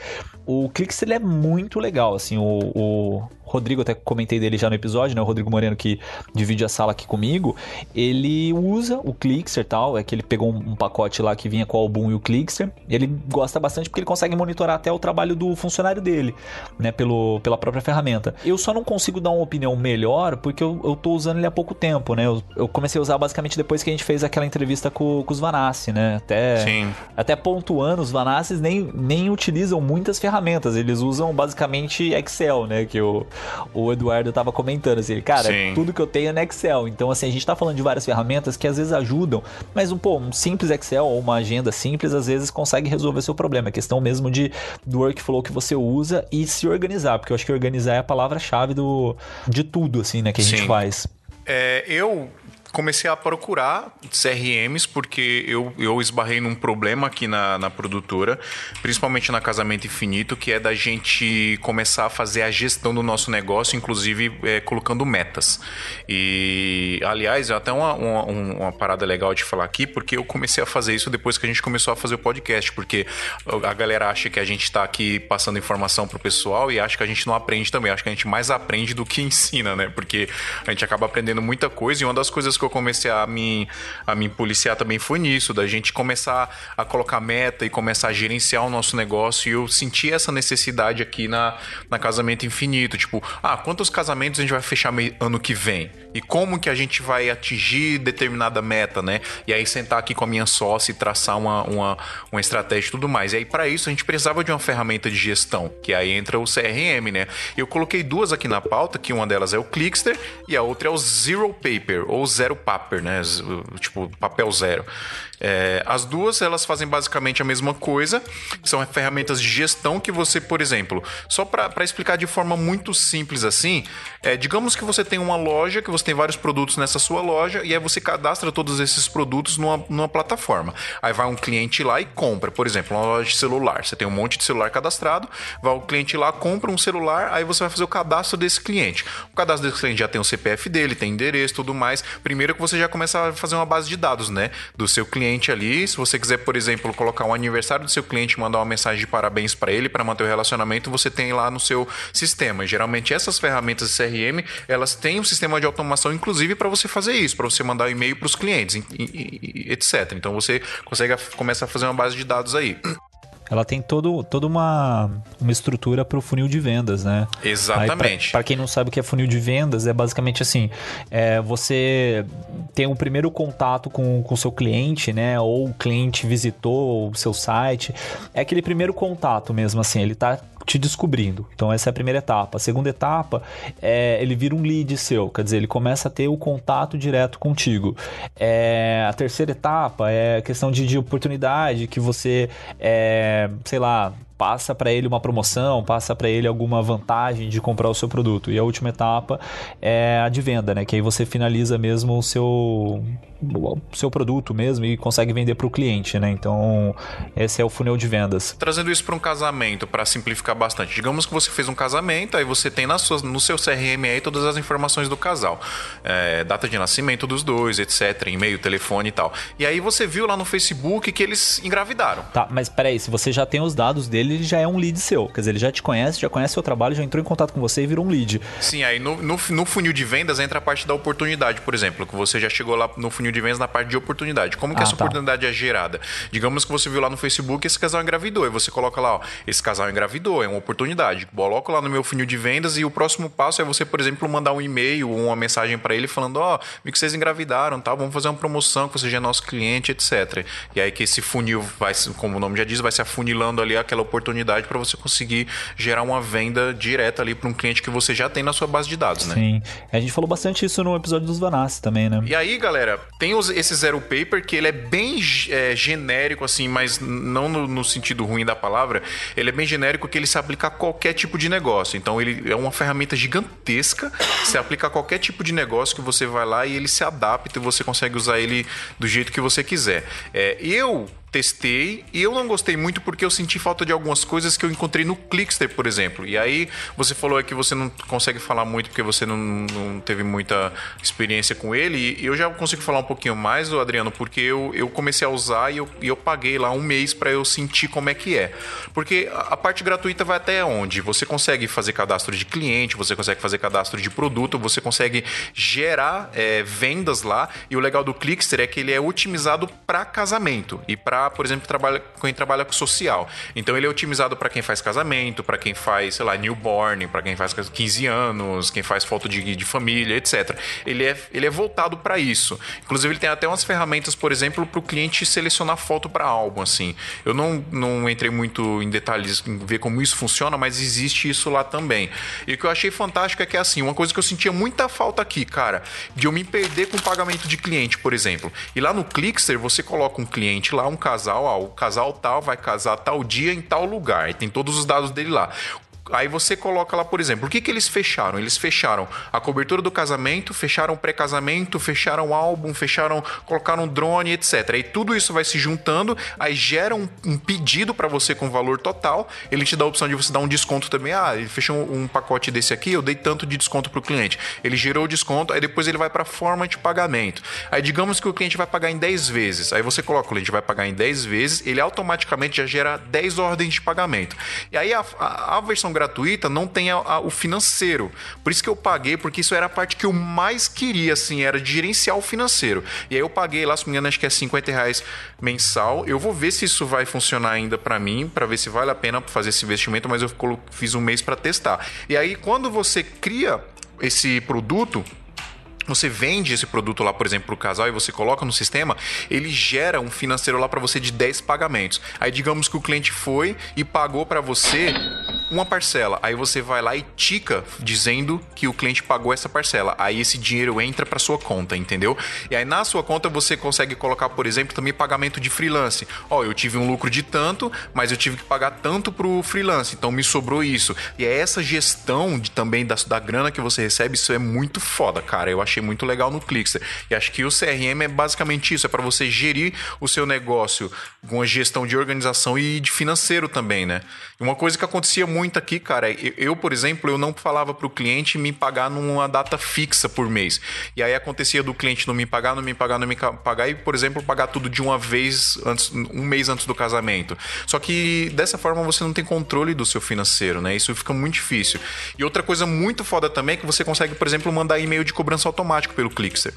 S1: O Clix ele é muito legal, assim, o, o Rodrigo, até comentei dele já no episódio, né? O Rodrigo Moreno que divide a sala aqui comigo. Ele usa o Clixer tal, é que ele pegou um, um pacote lá que vinha com o Album e o Clixer. Ele gosta bastante porque ele consegue monitorar até o trabalho do funcionário dele, né? Pelo, pela própria ferramenta. Eu só não consigo dar uma opinião melhor porque eu, eu tô usando ele há pouco tempo, né? Eu, eu comecei a usar basicamente depois que a gente fez aquela entrevista com, com os Vanassi, né? Até, Sim. até pontuando, os Vanassis nem, nem utilizam muitas ferramentas, eles usam basicamente Excel, né? Que o, o Eduardo tava comentando, assim, cara, Sim. tudo que eu tenho é no Excel. Então, assim, a gente tá falando de várias ferramentas que às vezes ajudam, mas um, pô, um simples Excel ou uma agenda simples às vezes consegue resolver seu problema. É questão mesmo de, do workflow que você usa e se organizar, porque eu acho que organizar é a palavra-chave do, de tudo, assim, né, que a Sim. gente faz.
S3: É, eu comecei a procurar CRMs porque eu, eu esbarrei num problema aqui na, na produtora, principalmente na Casamento Infinito, que é da gente começar a fazer a gestão do nosso negócio, inclusive é, colocando metas. E, aliás, é até uma, uma, uma, parada legal de falar aqui, porque eu comecei a fazer isso depois que a gente começou a fazer o podcast, porque a galera acha que a gente está aqui passando informação pro pessoal e acha que a gente não aprende também. Acho que a gente mais aprende do que ensina, né? Porque a gente acaba aprendendo muita coisa e uma das coisas que que eu comecei a me, a me policiar também foi nisso, da gente começar a colocar meta e começar a gerenciar o nosso negócio. E eu senti essa necessidade aqui na, na Casamento Infinito. Tipo, ah, quantos casamentos a gente vai fechar ano que vem? E como que a gente vai atingir determinada meta, né? E aí sentar aqui com a minha sócia e traçar uma, uma, uma estratégia e tudo mais. E aí, para isso, a gente precisava de uma ferramenta de gestão, que aí entra o CRM, né? Eu coloquei duas aqui na pauta, que uma delas é o Clickster e a outra é o Zero Paper, ou Zero paper, né? Tipo, papel zero. É, as duas elas fazem basicamente a mesma coisa, são ferramentas de gestão que você, por exemplo, só para explicar de forma muito simples assim, é, digamos que você tem uma loja, que você tem vários produtos nessa sua loja, e aí você cadastra todos esses produtos numa, numa plataforma. Aí vai um cliente lá e compra, por exemplo, uma loja de celular. Você tem um monte de celular cadastrado, vai o cliente lá, compra um celular, aí você vai fazer o cadastro desse cliente. O cadastro desse cliente já tem o CPF dele, tem endereço tudo mais. Primeiro que você já começa a fazer uma base de dados, né? Do seu cliente cliente ali. Se você quiser, por exemplo, colocar um aniversário do seu cliente, mandar uma mensagem de parabéns para ele para manter o relacionamento, você tem lá no seu sistema. geralmente essas ferramentas de CRM, elas têm um sistema de automação inclusive para você fazer isso, para você mandar um e-mail para os clientes, etc. Então você consegue começar a fazer uma base de dados aí
S1: ela tem todo, toda uma, uma estrutura para o funil de vendas, né?
S3: Exatamente.
S1: Para quem não sabe o que é funil de vendas, é basicamente assim: é, você tem o primeiro contato com o seu cliente, né? Ou o cliente visitou o seu site. É aquele primeiro contato mesmo, assim, ele está te descobrindo. Então essa é a primeira etapa. A segunda etapa é ele vira um lead seu, quer dizer, ele começa a ter o contato direto contigo. É, a terceira etapa é a questão de, de oportunidade que você, é, sei lá, passa para ele uma promoção, passa para ele alguma vantagem de comprar o seu produto. E a última etapa é a de venda, né? Que aí você finaliza mesmo o seu o seu produto mesmo e consegue vender para o cliente, né? Então, esse é o funil de vendas.
S3: Trazendo isso para um casamento, para simplificar bastante. Digamos que você fez um casamento, aí você tem na sua, no seu CRM aí todas as informações do casal. É, data de nascimento dos dois, etc. E-mail, telefone e tal. E aí você viu lá no Facebook que eles engravidaram.
S1: Tá, mas peraí, se você já tem os dados dele, ele já é um lead seu. Quer dizer, ele já te conhece, já conhece seu trabalho, já entrou em contato com você e virou um lead.
S3: Sim, aí no, no, no funil de vendas entra a parte da oportunidade, por exemplo, que você já chegou lá no funil de vendas na parte de oportunidade. Como que ah, essa tá. oportunidade é gerada? Digamos que você viu lá no Facebook esse casal engravidou, e você coloca lá, ó, esse casal engravidou, é uma oportunidade. Coloco lá no meu funil de vendas e o próximo passo é você, por exemplo, mandar um e-mail ou uma mensagem para ele falando, ó, oh, vi que vocês engravidaram, tá? Vamos fazer uma promoção que você já é nosso cliente, etc. E aí que esse funil vai, como o nome já diz, vai se afunilando ali aquela oportunidade para você conseguir gerar uma venda direta ali para um cliente que você já tem na sua base de dados, né?
S1: Sim. A gente falou bastante isso no episódio dos Vanassi também, né?
S3: E aí, galera, tem os, esse zero paper que ele é bem é, genérico, assim, mas não no, no, sentido ruim da palavra. Ele é bem genérico que ele se aplica a qualquer tipo de negócio. Então, ele é uma ferramenta gigantesca, se aplica a qualquer tipo de negócio que você vai lá e ele se adapta e você consegue usar ele do jeito que você quiser. É, eu testei e eu não gostei muito porque eu senti falta de algumas coisas que eu encontrei no Clickster, por exemplo. E aí você falou que você não consegue falar muito porque você não, não teve muita experiência com ele. E eu já consigo falar um pouquinho mais, Adriano, porque eu, eu comecei a usar e eu, e eu paguei lá um mês para eu sentir como é que é. Porque a parte gratuita vai até onde? Você consegue fazer cadastro de cliente, você consegue fazer cadastro de produto, você consegue gerar é, vendas lá. E o legal do Clickster é que ele é otimizado para casamento e para por exemplo, trabalha, quem trabalha com social. Então ele é otimizado para quem faz casamento, para quem faz, sei lá, newborn, para quem faz 15 anos, quem faz foto de, de família, etc. Ele é, ele é voltado para isso. Inclusive ele tem até umas ferramentas, por exemplo, para o cliente selecionar foto para álbum, assim. Eu não, não entrei muito em detalhes em ver como isso funciona, mas existe isso lá também. E o que eu achei fantástico é que, assim, uma coisa que eu sentia muita falta aqui, cara, de eu me perder com pagamento de cliente, por exemplo. E lá no Clickster, você coloca um cliente lá, um casal, ó, o casal tal vai casar tal dia em tal lugar. E tem todos os dados dele lá. Aí você coloca lá, por exemplo, o que, que eles fecharam? Eles fecharam a cobertura do casamento, fecharam o pré-casamento, fecharam o álbum, fecharam, colocaram drone, etc. Aí tudo isso vai se juntando, aí gera um, um pedido para você com valor total. Ele te dá a opção de você dar um desconto também. Ah, ele fechou um, um pacote desse aqui, eu dei tanto de desconto para o cliente. Ele gerou o desconto, aí depois ele vai para a forma de pagamento. Aí digamos que o cliente vai pagar em 10 vezes. Aí você coloca o cliente vai pagar em 10 vezes, ele automaticamente já gera 10 ordens de pagamento. E aí a, a, a versão gratuita não tem a, a, o financeiro. Por isso que eu paguei, porque isso era a parte que eu mais queria, assim, era gerenciar o financeiro. E aí eu paguei lá, se não me engano, acho que é 50 reais mensal. Eu vou ver se isso vai funcionar ainda para mim, para ver se vale a pena fazer esse investimento, mas eu fiz um mês para testar. E aí, quando você cria esse produto, você vende esse produto lá, por exemplo, para o casal e você coloca no sistema, ele gera um financeiro lá para você de 10 pagamentos. Aí digamos que o cliente foi e pagou para você uma parcela. Aí você vai lá e tica dizendo que o cliente pagou essa parcela. Aí esse dinheiro entra para sua conta, entendeu? E aí na sua conta você consegue colocar, por exemplo, também pagamento de freelance. Ó, eu tive um lucro de tanto, mas eu tive que pagar tanto pro freelance, então me sobrou isso. E é essa gestão de, também da, da grana que você recebe, isso é muito foda, cara. Eu achei muito legal no Clickster. E acho que o CRM é basicamente isso, é para você gerir o seu negócio com a gestão de organização e de financeiro também, né? Uma coisa que acontecia muito aqui, cara, eu, eu por exemplo, eu não falava para o cliente me pagar numa data fixa por mês. E aí acontecia do cliente não me pagar, não me pagar, não me pagar e, por exemplo, pagar tudo de uma vez antes, um mês antes do casamento. Só que dessa forma você não tem controle do seu financeiro, né? Isso fica muito difícil. E outra coisa muito foda também é que você consegue, por exemplo, mandar e-mail de cobrança automático pelo Clickster.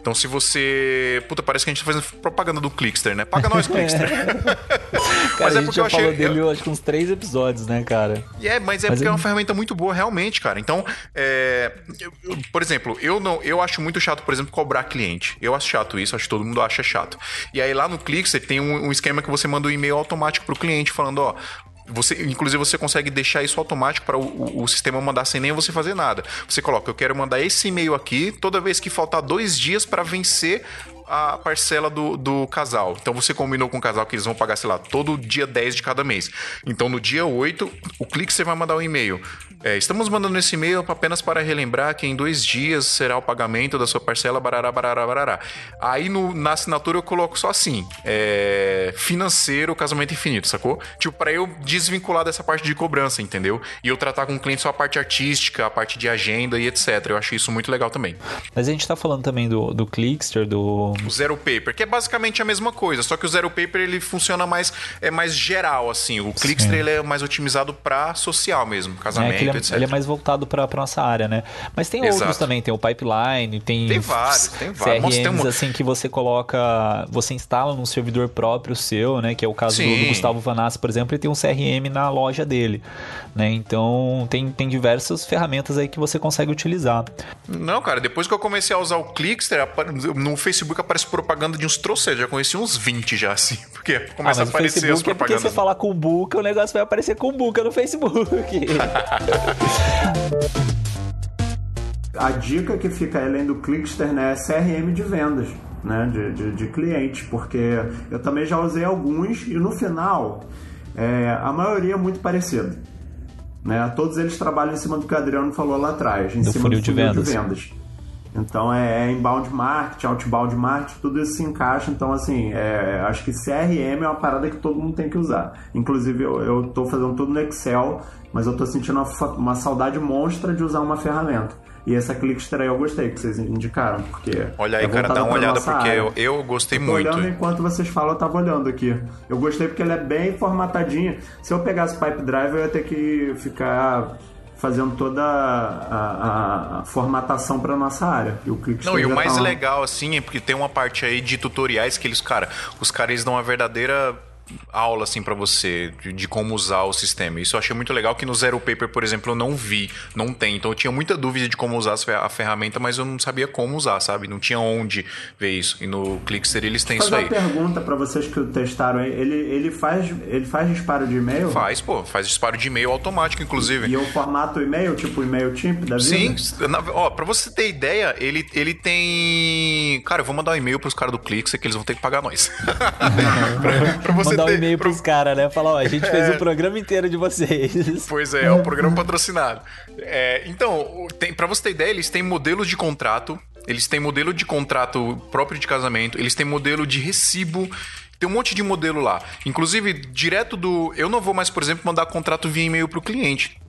S3: Então, se você. Puta, parece que a gente tá fazendo propaganda do Clickster, né? Paga nós, Clickster.
S1: cara, mas é porque eu achei. Falou dele, eu acho que uns três episódios, né, cara?
S3: É, mas é mas porque é... é uma ferramenta muito boa, realmente, cara. Então, é... eu, por exemplo, eu não, eu acho muito chato, por exemplo, cobrar cliente. Eu acho chato isso, acho que todo mundo acha chato. E aí lá no Clickster tem um, um esquema que você manda um e-mail automático pro cliente falando, ó, você, inclusive, você consegue deixar isso automático para o, o, o, sistema mandar sem nem você fazer nada. Você coloca, eu quero mandar esse e-mail aqui toda vez que faltar dois dias para vencer a parcela do, do casal. Então você combinou com o casal que eles vão pagar, sei lá, todo dia 10 de cada mês. Então no dia 8, o clique você vai mandar um e-mail. É, estamos mandando esse e-mail apenas para relembrar que em dois dias será o pagamento da sua parcela, barará, barará, barará. Aí no, na assinatura eu coloco só assim: é, financeiro, casamento infinito, sacou? Tipo, para eu desvincular dessa parte de cobrança, entendeu? E eu tratar com o cliente só a parte artística, a parte de agenda e etc. Eu achei isso muito legal também.
S1: Mas a gente tá falando também do, do Clickster, do.
S3: O Zero Paper, que é basicamente a mesma coisa, só que o Zero Paper ele funciona mais, é mais geral, assim. O Clickster ele é mais otimizado para social mesmo, casamento.
S1: É, ele, é, ele é mais voltado para nossa área, né? Mas tem Exato. outros também, tem o Pipeline, tem,
S3: tem vários, tem vários.
S1: CRMs assim que você coloca, você instala num servidor próprio seu, né? Que é o caso do, do, Gustavo Vanassi, por exemplo, ele tem um CRM na loja dele, né? Então tem, tem diversas ferramentas aí que você consegue utilizar.
S3: Não, cara, depois que eu comecei a usar o Clickster, no Facebook aparece propaganda de uns troceiros, já conheci uns 20 já, assim, porque começa ah, a aparecer as propagandas.
S1: É porque você falar com o Buca, o negócio vai aparecer com o Buca no Facebook.
S2: A dica que fica além do Clickster né, é CRM de vendas. Né, de, de, de clientes, porque eu também já usei alguns e no final é, a maioria é muito parecida. Né? Todos eles trabalham em cima do que o Adriano falou lá atrás, em
S1: do
S2: cima do
S1: funil de vendas. De vendas.
S2: Então é, é inbound marketing, outbound marketing, tudo isso se encaixa. Então, assim, é, acho que CRM é uma parada que todo mundo tem que usar. Inclusive, eu estou fazendo tudo no Excel, mas eu estou sentindo uma, uma saudade monstra de usar uma ferramenta. E essa Clickster aí eu gostei que vocês indicaram, porque.
S3: Olha aí, é cara, dá uma olhada porque eu, eu, gostei muito.
S2: olhando enquanto vocês falam, eu tava olhando aqui. Eu gostei porque ela é bem formatadinha. Se eu pegasse Pipe Drive, eu ia ter que ficar fazendo toda a, a, a formatação para nossa área.
S3: E o Não, e o mais tá legal assim é porque tem uma parte aí de tutoriais que eles, cara, os caras dão uma verdadeira aula assim para você de, de, como usar o sistema. Isso eu achei muito legal que no Zero Paper, por exemplo, eu não vi, não tem. Então eu tinha muita dúvida de como usar a ferramenta, mas eu não sabia como usar, sabe? Não tinha onde ver isso. E no Clickster eles têm isso aí.
S2: uma pergunta para vocês que testaram. Ele, ele faz ele faz disparo de e-mail?
S3: Faz, pô, faz disparo de e-mail automático, inclusive.
S2: E, e eu formato e-mail, tipo e-mail timp da
S3: vida? Sim, na, ó, para você ter ideia, ele, ele tem, cara, eu vou mandar um e-mail pros caras do Clickster que eles vão ter que pagar nós.
S1: pra, pra você mandar um e-mail pros caras, né? Falar, ó, a gente fez o é. um programa inteiro de vocês.
S3: Pois é, é um programa patrocinado. É, então, tem, pra você ter ideia, eles têm modelos de contrato, eles têm modelo de contrato próprio de casamento, eles têm modelo de recibo. Tem um monte de modelo lá. Inclusive, direto do. Eu não vou mais, por exemplo, mandar contrato via e-mail pro cliente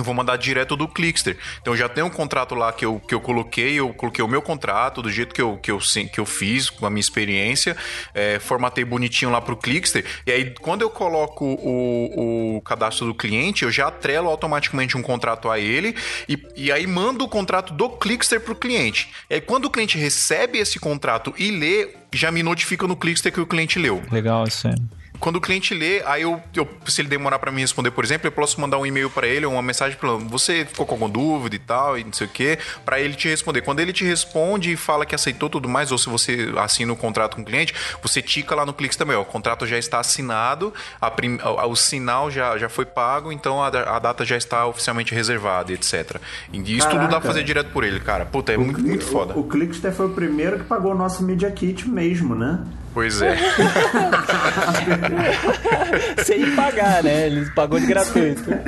S3: eu vou mandar direto do Clickster. Então já tem um contrato lá que eu, que eu coloquei, eu coloquei o meu contrato do jeito que eu, que eu, que eu fiz, com a minha experiência, é, formatei bonitinho lá pro Clickster. E aí, quando eu coloco o, o cadastro do cliente, eu já atrelo automaticamente um contrato a ele e, e aí mando o contrato do Clickster pro cliente. E aí, quando o cliente recebe esse contrato e lê, já me notifica no Clickster que o cliente leu.
S1: Legal isso
S3: quando o cliente lê, aí eu, eu se ele demorar para me responder, por exemplo, eu posso mandar um e-mail para ele, uma mensagem para você ficou com alguma dúvida e tal, e não sei o quê, para ele te responder. Quando ele te responde e fala que aceitou tudo mais, ou se você assina o contrato com o cliente, você tica lá no Clix também, ó, o contrato já está assinado, prim, o sinal já, já foi pago, então a, a data já está oficialmente reservada, etc. E isso Caraca. tudo dá pra fazer direto por ele, cara. Puta, é o muito, muito foda.
S2: O, o Clickster foi o primeiro que pagou o nosso Media Kit mesmo, né?
S3: Pois é.
S1: Sem pagar, né? Eles pagou de gratuito.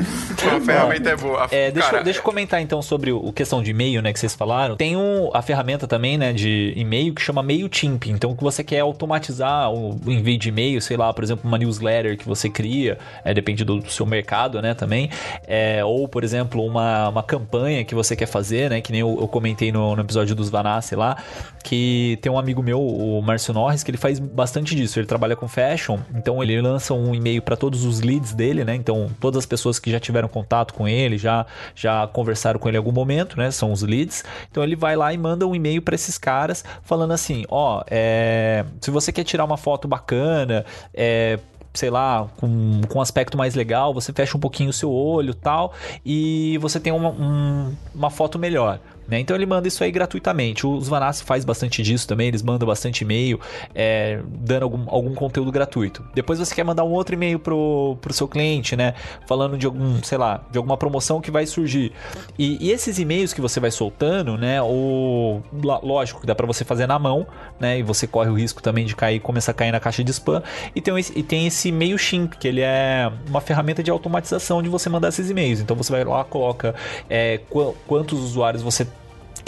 S3: A ferramenta é boa.
S1: É, deixa, Cara, deixa eu comentar então sobre o questão de e-mail, né, que vocês falaram. Tem um, a ferramenta também, né, de e-mail que chama MailChimp. Então, que você quer automatizar o envio de e-mail, sei lá, por exemplo, uma newsletter que você cria, é, depende do, do seu mercado, né, também. É, ou, por exemplo, uma, uma campanha que você quer fazer, né, que nem eu, eu comentei no, no episódio dos Vanassi lá, que tem um amigo meu, o Márcio Norris, que ele faz bastante disso. Ele trabalha com fashion, então ele lança um e-mail para todos os leads dele, né? Então todas as pessoas que já tiveram contato com ele, já já conversaram com ele em algum momento, né? São os leads. Então ele vai lá e manda um e-mail para esses caras falando assim, ó, é, se você quer tirar uma foto bacana, é, sei lá, com, com um aspecto mais legal, você fecha um pouquinho o seu olho tal, e você tem uma, um, uma foto melhor. Né? Então ele manda isso aí gratuitamente. Os Vanassi faz bastante disso também, eles mandam bastante e-mail, é, dando algum, algum conteúdo gratuito. Depois você quer mandar um outro e-mail pro, pro seu cliente, né? Falando de algum, sei lá, de alguma promoção que vai surgir. E, e esses e-mails que você vai soltando, né? O, lógico que dá para você fazer na mão, né? E você corre o risco também de cair, começar a cair na caixa de spam. E tem, e tem esse MailChimp, que ele é uma ferramenta de automatização de você mandar esses e-mails. Então você vai lá, coloca é, qu quantos usuários você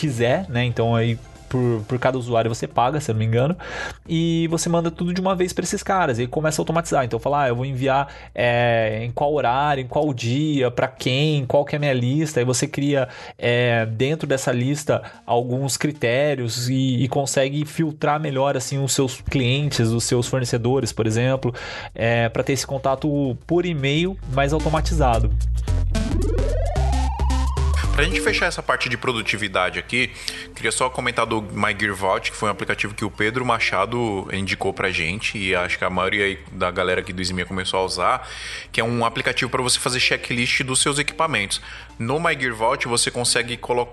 S1: quiser, né? Então aí por, por cada usuário você paga, se eu não me engano, e você manda tudo de uma vez para esses caras, e começa a automatizar. Então, falar, ah, eu vou enviar é, em qual horário, em qual dia, para quem, qual que é a minha lista, aí você cria é, dentro dessa lista alguns critérios e, e, consegue filtrar melhor assim os seus clientes, os seus fornecedores, por exemplo, é, para ter esse contato por e-mail mais automatizado.
S3: Pra gente fechar essa parte de produtividade aqui, queria só comentar do My Gear Vault, que foi um aplicativo que o Pedro Machado indicou pra gente e acho que a maioria da galera aqui do Izmia começou a usar, que é um aplicativo para você fazer checklist dos seus equipamentos. No My Gear Vault você consegue colo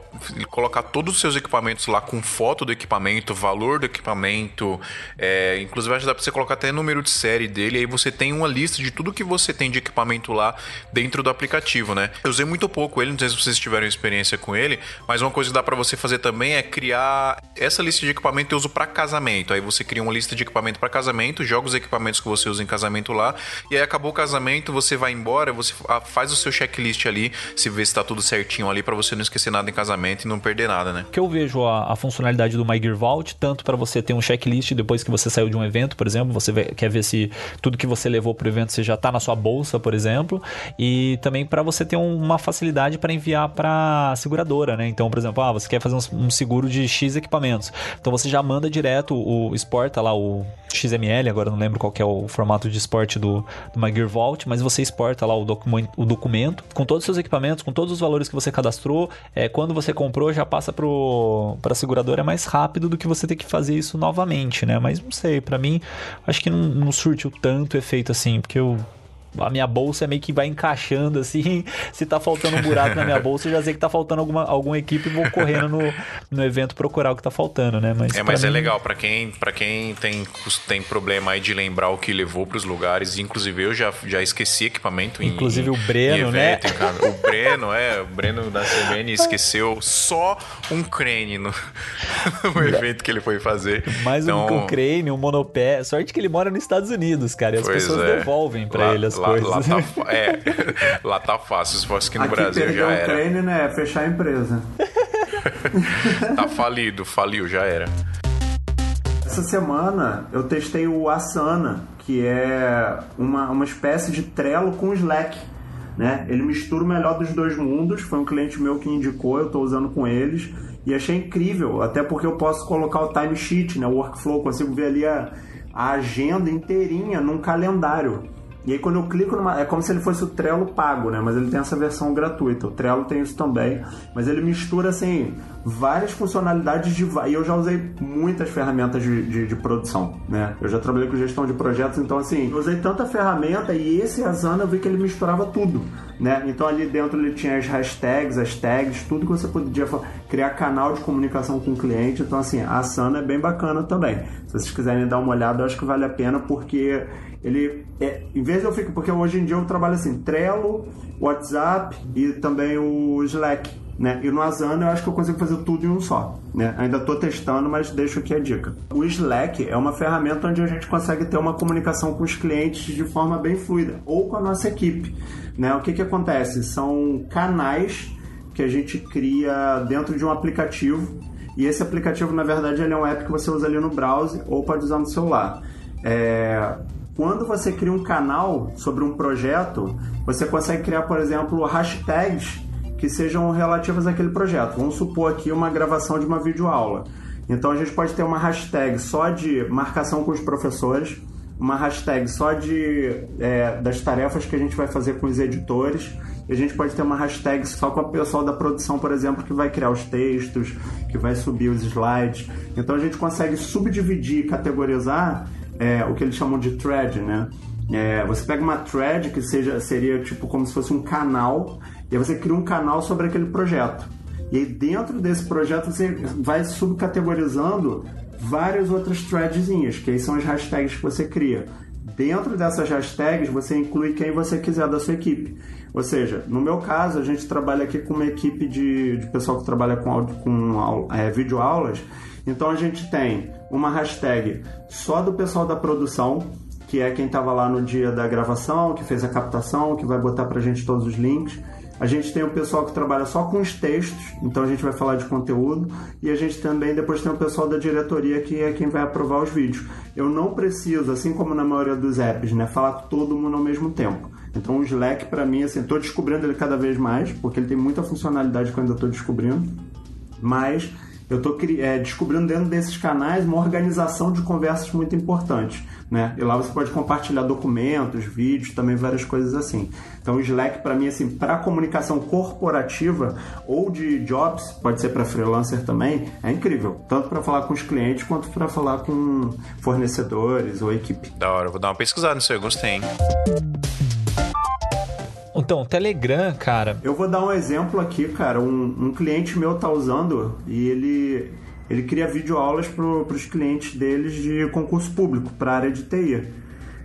S3: colocar todos os seus equipamentos lá com foto do equipamento, valor do equipamento, é, inclusive acho que dá pra você colocar até número de série dele, aí você tem uma lista de tudo que você tem de equipamento lá dentro do aplicativo, né? Eu usei muito pouco ele, não sei se vocês tiveram experiência com ele, mas uma coisa que dá para você fazer também é criar essa lista de equipamento eu uso para casamento. Aí você cria uma lista de equipamento para casamento, joga os equipamentos que você usa em casamento lá, e aí acabou o casamento, você vai embora, você faz o seu checklist ali, se vê se tá tudo certinho ali para você não esquecer nada em casamento e não perder nada, né?
S1: Que eu vejo a, a funcionalidade do My Gear Vault, tanto para você ter um checklist depois que você saiu de um evento, por exemplo, você quer ver se tudo que você levou pro evento você já tá na sua bolsa, por exemplo, e também para você ter uma facilidade para enviar para seguradora, né? Então, por exemplo, ah, você quer fazer um, um, seguro de X equipamentos. Então você já manda direto o exporta lá o XML, agora não lembro qual é o formato de esporte do, do MyGear Vault, mas você exporta lá o, documento, o documento com todos os seus equipamentos, com todos os valores que você cadastrou. É, quando você comprou, já passa para a seguradora é mais rápido do que você ter que fazer isso novamente, né? Mas não sei, para mim, acho que não, não surtiu tanto efeito assim, porque eu a minha bolsa meio que vai encaixando assim. Se tá faltando um buraco na minha bolsa, eu já sei que tá faltando alguma, alguma equipe e vou correndo no, no evento procurar o que tá faltando, né?
S3: Mas é, mas é mim... é legal para quem, pra quem tem, tem problema aí de lembrar o que levou pros lugares. Inclusive, eu já, já esqueci equipamento
S1: Inclusive
S3: em,
S1: o Breno,
S3: né? evento, né? O Breno, é, o Breno da CBN esqueceu só um crane no, no evento que ele foi fazer.
S1: Mais então... um, um crane, um monopé. Sorte que ele mora nos Estados Unidos, cara. E as pois pessoas é. devolvem para ele as
S3: lá,
S1: coisas.
S3: Lá tá, é, lá tá fácil. Se fosse aqui no aqui Brasil já era.
S2: Crane, né? Fechar a empresa.
S3: tá falido, faliu, já era.
S2: Essa semana eu testei o Asana, que é uma, uma espécie de Trello com Slack. Né? Ele mistura o melhor dos dois mundos. Foi um cliente meu que indicou, eu estou usando com eles e achei incrível, até porque eu posso colocar o timesheet, né, o workflow, consigo ver ali a, a agenda inteirinha num calendário. E aí quando eu clico numa. É como se ele fosse o Trello pago, né? Mas ele tem essa versão gratuita. O Trello tem isso também. Mas ele mistura assim várias funcionalidades de. E eu já usei muitas ferramentas de, de, de, produção, né? Eu já trabalhei com gestão de projetos, então assim, eu usei tanta ferramenta e esse Asana eu vi que ele misturava tudo, né? Então ali dentro ele tinha as hashtags, as tags, tudo que você podia criar canal de comunicação com o cliente. Então assim, a Asana é bem bacana também. Se vocês quiserem dar uma olhada, eu acho que vale a pena porque ele é, em vez de eu ficar, porque hoje em dia eu trabalho assim, Trello, WhatsApp e também o Slack. Né? E no Asana eu acho que eu consigo fazer tudo em um só. Né? Ainda estou testando, mas deixo aqui a dica. O Slack é uma ferramenta onde a gente consegue ter uma comunicação com os clientes de forma bem fluida, ou com a nossa equipe. Né? O que, que acontece? São canais que a gente cria dentro de um aplicativo. E esse aplicativo, na verdade, ele é um app que você usa ali no browser ou pode usar no celular. É, quando você cria um canal sobre um projeto, você consegue criar, por exemplo, hashtags que sejam relativas àquele projeto. Vamos supor aqui uma gravação de uma videoaula. Então a gente pode ter uma hashtag só de marcação com os professores, uma hashtag só de é, das tarefas que a gente vai fazer com os editores. E a gente pode ter uma hashtag só com o pessoal da produção, por exemplo, que vai criar os textos, que vai subir os slides. Então a gente consegue subdividir categorizar é, o que eles chamam de thread, né? É, você pega uma thread que seja, seria tipo como se fosse um canal e aí você cria um canal sobre aquele projeto. E aí dentro desse projeto você vai subcategorizando várias outras threadzinhas, que aí são as hashtags que você cria. Dentro dessas hashtags você inclui quem você quiser da sua equipe. Ou seja, no meu caso, a gente trabalha aqui com uma equipe de, de pessoal que trabalha com, com é, videoaulas. Então a gente tem uma hashtag só do pessoal da produção, que é quem estava lá no dia da gravação, que fez a captação, que vai botar para a gente todos os links. A gente tem o pessoal que trabalha só com os textos, então a gente vai falar de conteúdo. E a gente também depois tem o pessoal da diretoria, que é quem vai aprovar os vídeos. Eu não preciso, assim como na maioria dos apps, né, falar com todo mundo ao mesmo tempo. Então o Slack, para mim, assim, estou descobrindo ele cada vez mais, porque ele tem muita funcionalidade que eu ainda estou descobrindo. Mas eu estou é, descobrindo dentro desses canais uma organização de conversas muito importante. Né? E lá você pode compartilhar documentos, vídeos, também várias coisas assim. Então o Slack para mim assim, para comunicação corporativa ou de jobs, pode ser para freelancer também, é incrível, tanto para falar com os clientes quanto para falar com fornecedores ou equipe.
S3: Da hora, vou dar uma pesquisada nisso aí, gostei. Hein?
S1: Então, Telegram, cara.
S2: Eu vou dar um exemplo aqui, cara. Um, um cliente meu tá usando e ele, ele cria videoaulas para os clientes deles de concurso público, para a área de TI.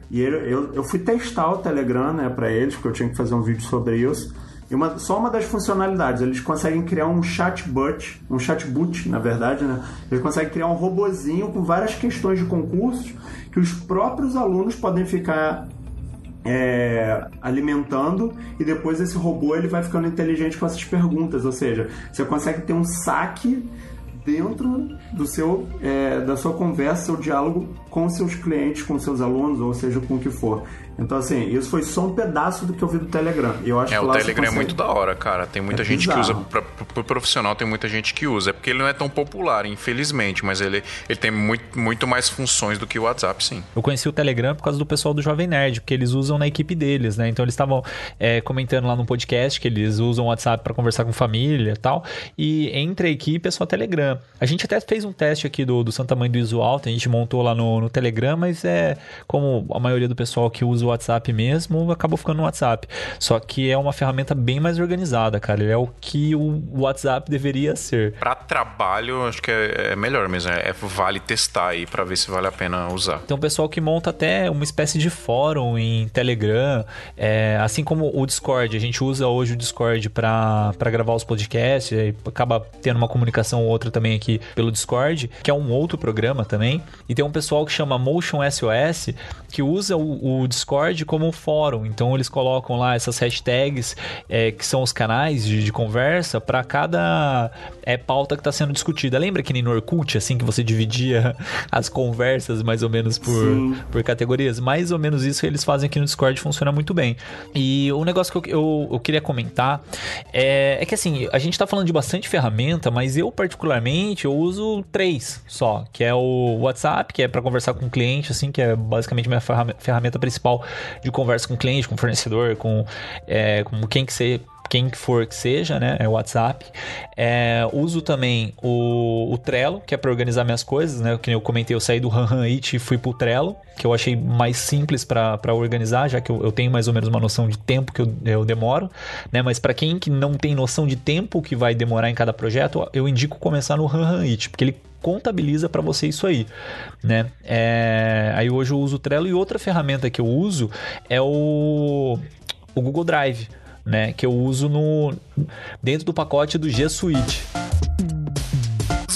S2: E ele, eu, eu fui testar o Telegram né, para eles, porque eu tinha que fazer um vídeo sobre isso. E uma, só uma das funcionalidades, eles conseguem criar um chatbot, um chatbot, na verdade, né? Eles conseguem criar um robozinho com várias questões de concursos que os próprios alunos podem ficar é, alimentando e depois esse robô ele vai ficando inteligente com essas perguntas, ou seja, você consegue ter um saque dentro do seu, é, da sua conversa, seu diálogo com seus clientes, com seus alunos, ou seja, com o que for. Então, assim, isso foi só um pedaço do que eu vi do Telegram. Eu acho
S3: é,
S2: que
S3: o Telegram consegue... é muito da hora, cara. Tem muita é gente bizarro. que usa, pra, pro profissional tem muita gente que usa. É porque ele não é tão popular, infelizmente, mas ele, ele tem muito, muito mais funções do que o WhatsApp, sim.
S1: Eu conheci o Telegram por causa do pessoal do Jovem Nerd, porque eles usam na equipe deles, né? Então eles estavam é, comentando lá no podcast que eles usam o WhatsApp para conversar com família e tal. E entre a equipe é só Telegram. A gente até fez um teste aqui do, do Santa Mãe do Iso Alto, a gente montou lá no, no Telegram, mas é como a maioria do pessoal que usa o WhatsApp mesmo, acabou ficando no WhatsApp. Só que é uma ferramenta bem mais organizada, cara. Ele é o que o WhatsApp deveria ser.
S3: Para trabalho, acho que é, é melhor mesmo. É, é, vale testar aí para ver se vale a pena usar.
S1: Tem um pessoal que monta até uma espécie de fórum em Telegram, é, assim como o Discord. A gente usa hoje o Discord para gravar os podcasts, acaba tendo uma comunicação ou outra também aqui pelo Discord, que é um outro programa também. E tem um pessoal que chama Motion SOS, que usa o, o Discord como um fórum. Então eles colocam lá essas hashtags é, que são os canais de, de conversa para cada é, pauta que está sendo discutida. Lembra que nem no Orkut, assim, que você dividia as conversas mais ou menos por, por categorias? Mais ou menos isso eles fazem aqui no Discord funciona muito bem. E o negócio que eu, eu, eu queria comentar é, é, que assim, a gente está falando de bastante ferramenta, mas eu particularmente eu uso três só, que é o WhatsApp, que é para conversar com o cliente, assim, que é basicamente minha ferramenta principal de conversa com cliente, com fornecedor, com, é, com quem que você quem for que seja, né? É o WhatsApp. É, uso também o, o Trello, que é para organizar minhas coisas, né? Que eu comentei, eu saí do Han It e fui pro Trello, que eu achei mais simples para organizar, já que eu, eu, tenho mais ou menos uma noção de tempo que eu, eu demoro, né? Mas para quem que não tem noção de tempo que vai demorar em cada projeto, eu indico começar no Han It, porque ele contabiliza para você isso aí, né? É, aí hoje eu uso o Trello e outra ferramenta que eu uso é o, o Google Drive, né? Que eu uso no dentro do pacote do G Suite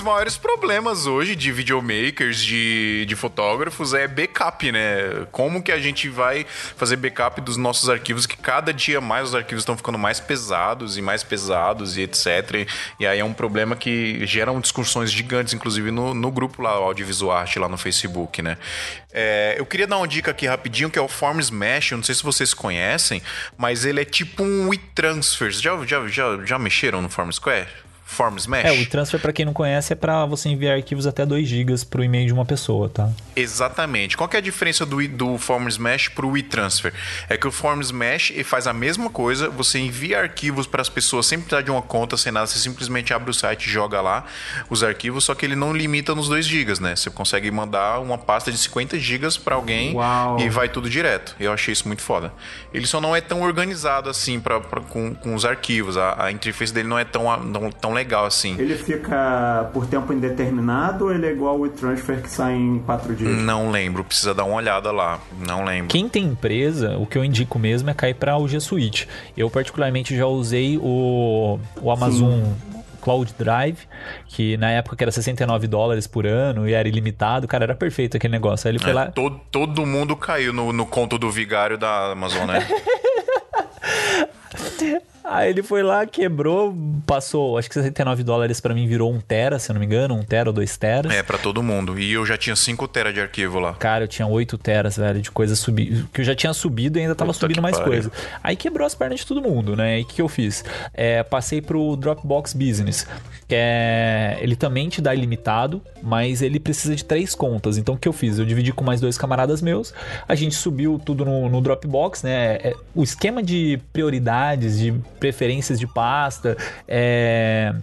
S3: maiores problemas hoje de videomakers, de, de fotógrafos, é backup, né? Como que a gente vai fazer backup dos nossos arquivos, que cada dia mais os arquivos estão ficando mais pesados e mais pesados e etc. E aí é um problema que geram discussões gigantes, inclusive no, no grupo lá, Audiovisual Art, lá no Facebook, né? É, eu queria dar uma dica aqui rapidinho, que é o Forms Mesh. Eu não sei se vocês conhecem, mas ele é tipo um WeTransfers. Já, já, já, já mexeram no Forms Square? Forms Mesh.
S1: É, o transfer, para quem não conhece, é para você enviar arquivos até 2 GB para o e-mail de uma pessoa, tá?
S3: Exatamente. Qual é a diferença do, do Forms Mesh para o e-transfer? É que o Forms Mesh faz a mesma coisa, você envia arquivos para as pessoas sem precisar de uma conta, sem nada, você simplesmente abre o site e joga lá os arquivos, só que ele não limita nos 2 GB, né? Você consegue mandar uma pasta de 50 GB para alguém Uau. e vai tudo direto. Eu achei isso muito foda. Ele só não é tão organizado assim pra, pra com, com os arquivos, a, a interface dele não é tão, tão, tão legal assim.
S2: Ele fica por tempo indeterminado ou ele é igual o transfer que sai em quatro dias?
S3: Não lembro, precisa dar uma olhada lá. Não lembro.
S1: Quem tem empresa, o que eu indico mesmo é cair para o G Suite. Eu particularmente já usei o, o Amazon Sim. Cloud Drive, que na época que era 69 dólares por ano e era ilimitado, cara, era perfeito aquele negócio. Aí ele foi é, lá.
S3: Todo, todo mundo caiu no, no conto do vigário da Amazon, né?
S1: Aí ele foi lá, quebrou, passou, acho que 69 dólares para mim virou um tera, se eu não me engano, um tera ou dois teras.
S3: É, para todo mundo. E eu já tinha 5 tera de arquivo lá.
S1: Cara, eu tinha 8 teras, velho, de coisa subir, que eu já tinha subido e ainda tava Puta subindo mais pare. coisa. Aí quebrou as pernas de todo mundo, né? E o que, que eu fiz? É, passei pro Dropbox Business, que é, ele também te dá ilimitado, mas ele precisa de três contas. Então o que eu fiz? Eu dividi com mais dois camaradas meus, a gente subiu tudo no, no Dropbox, né? É, o esquema de prioridades, de preferências de pasta, é...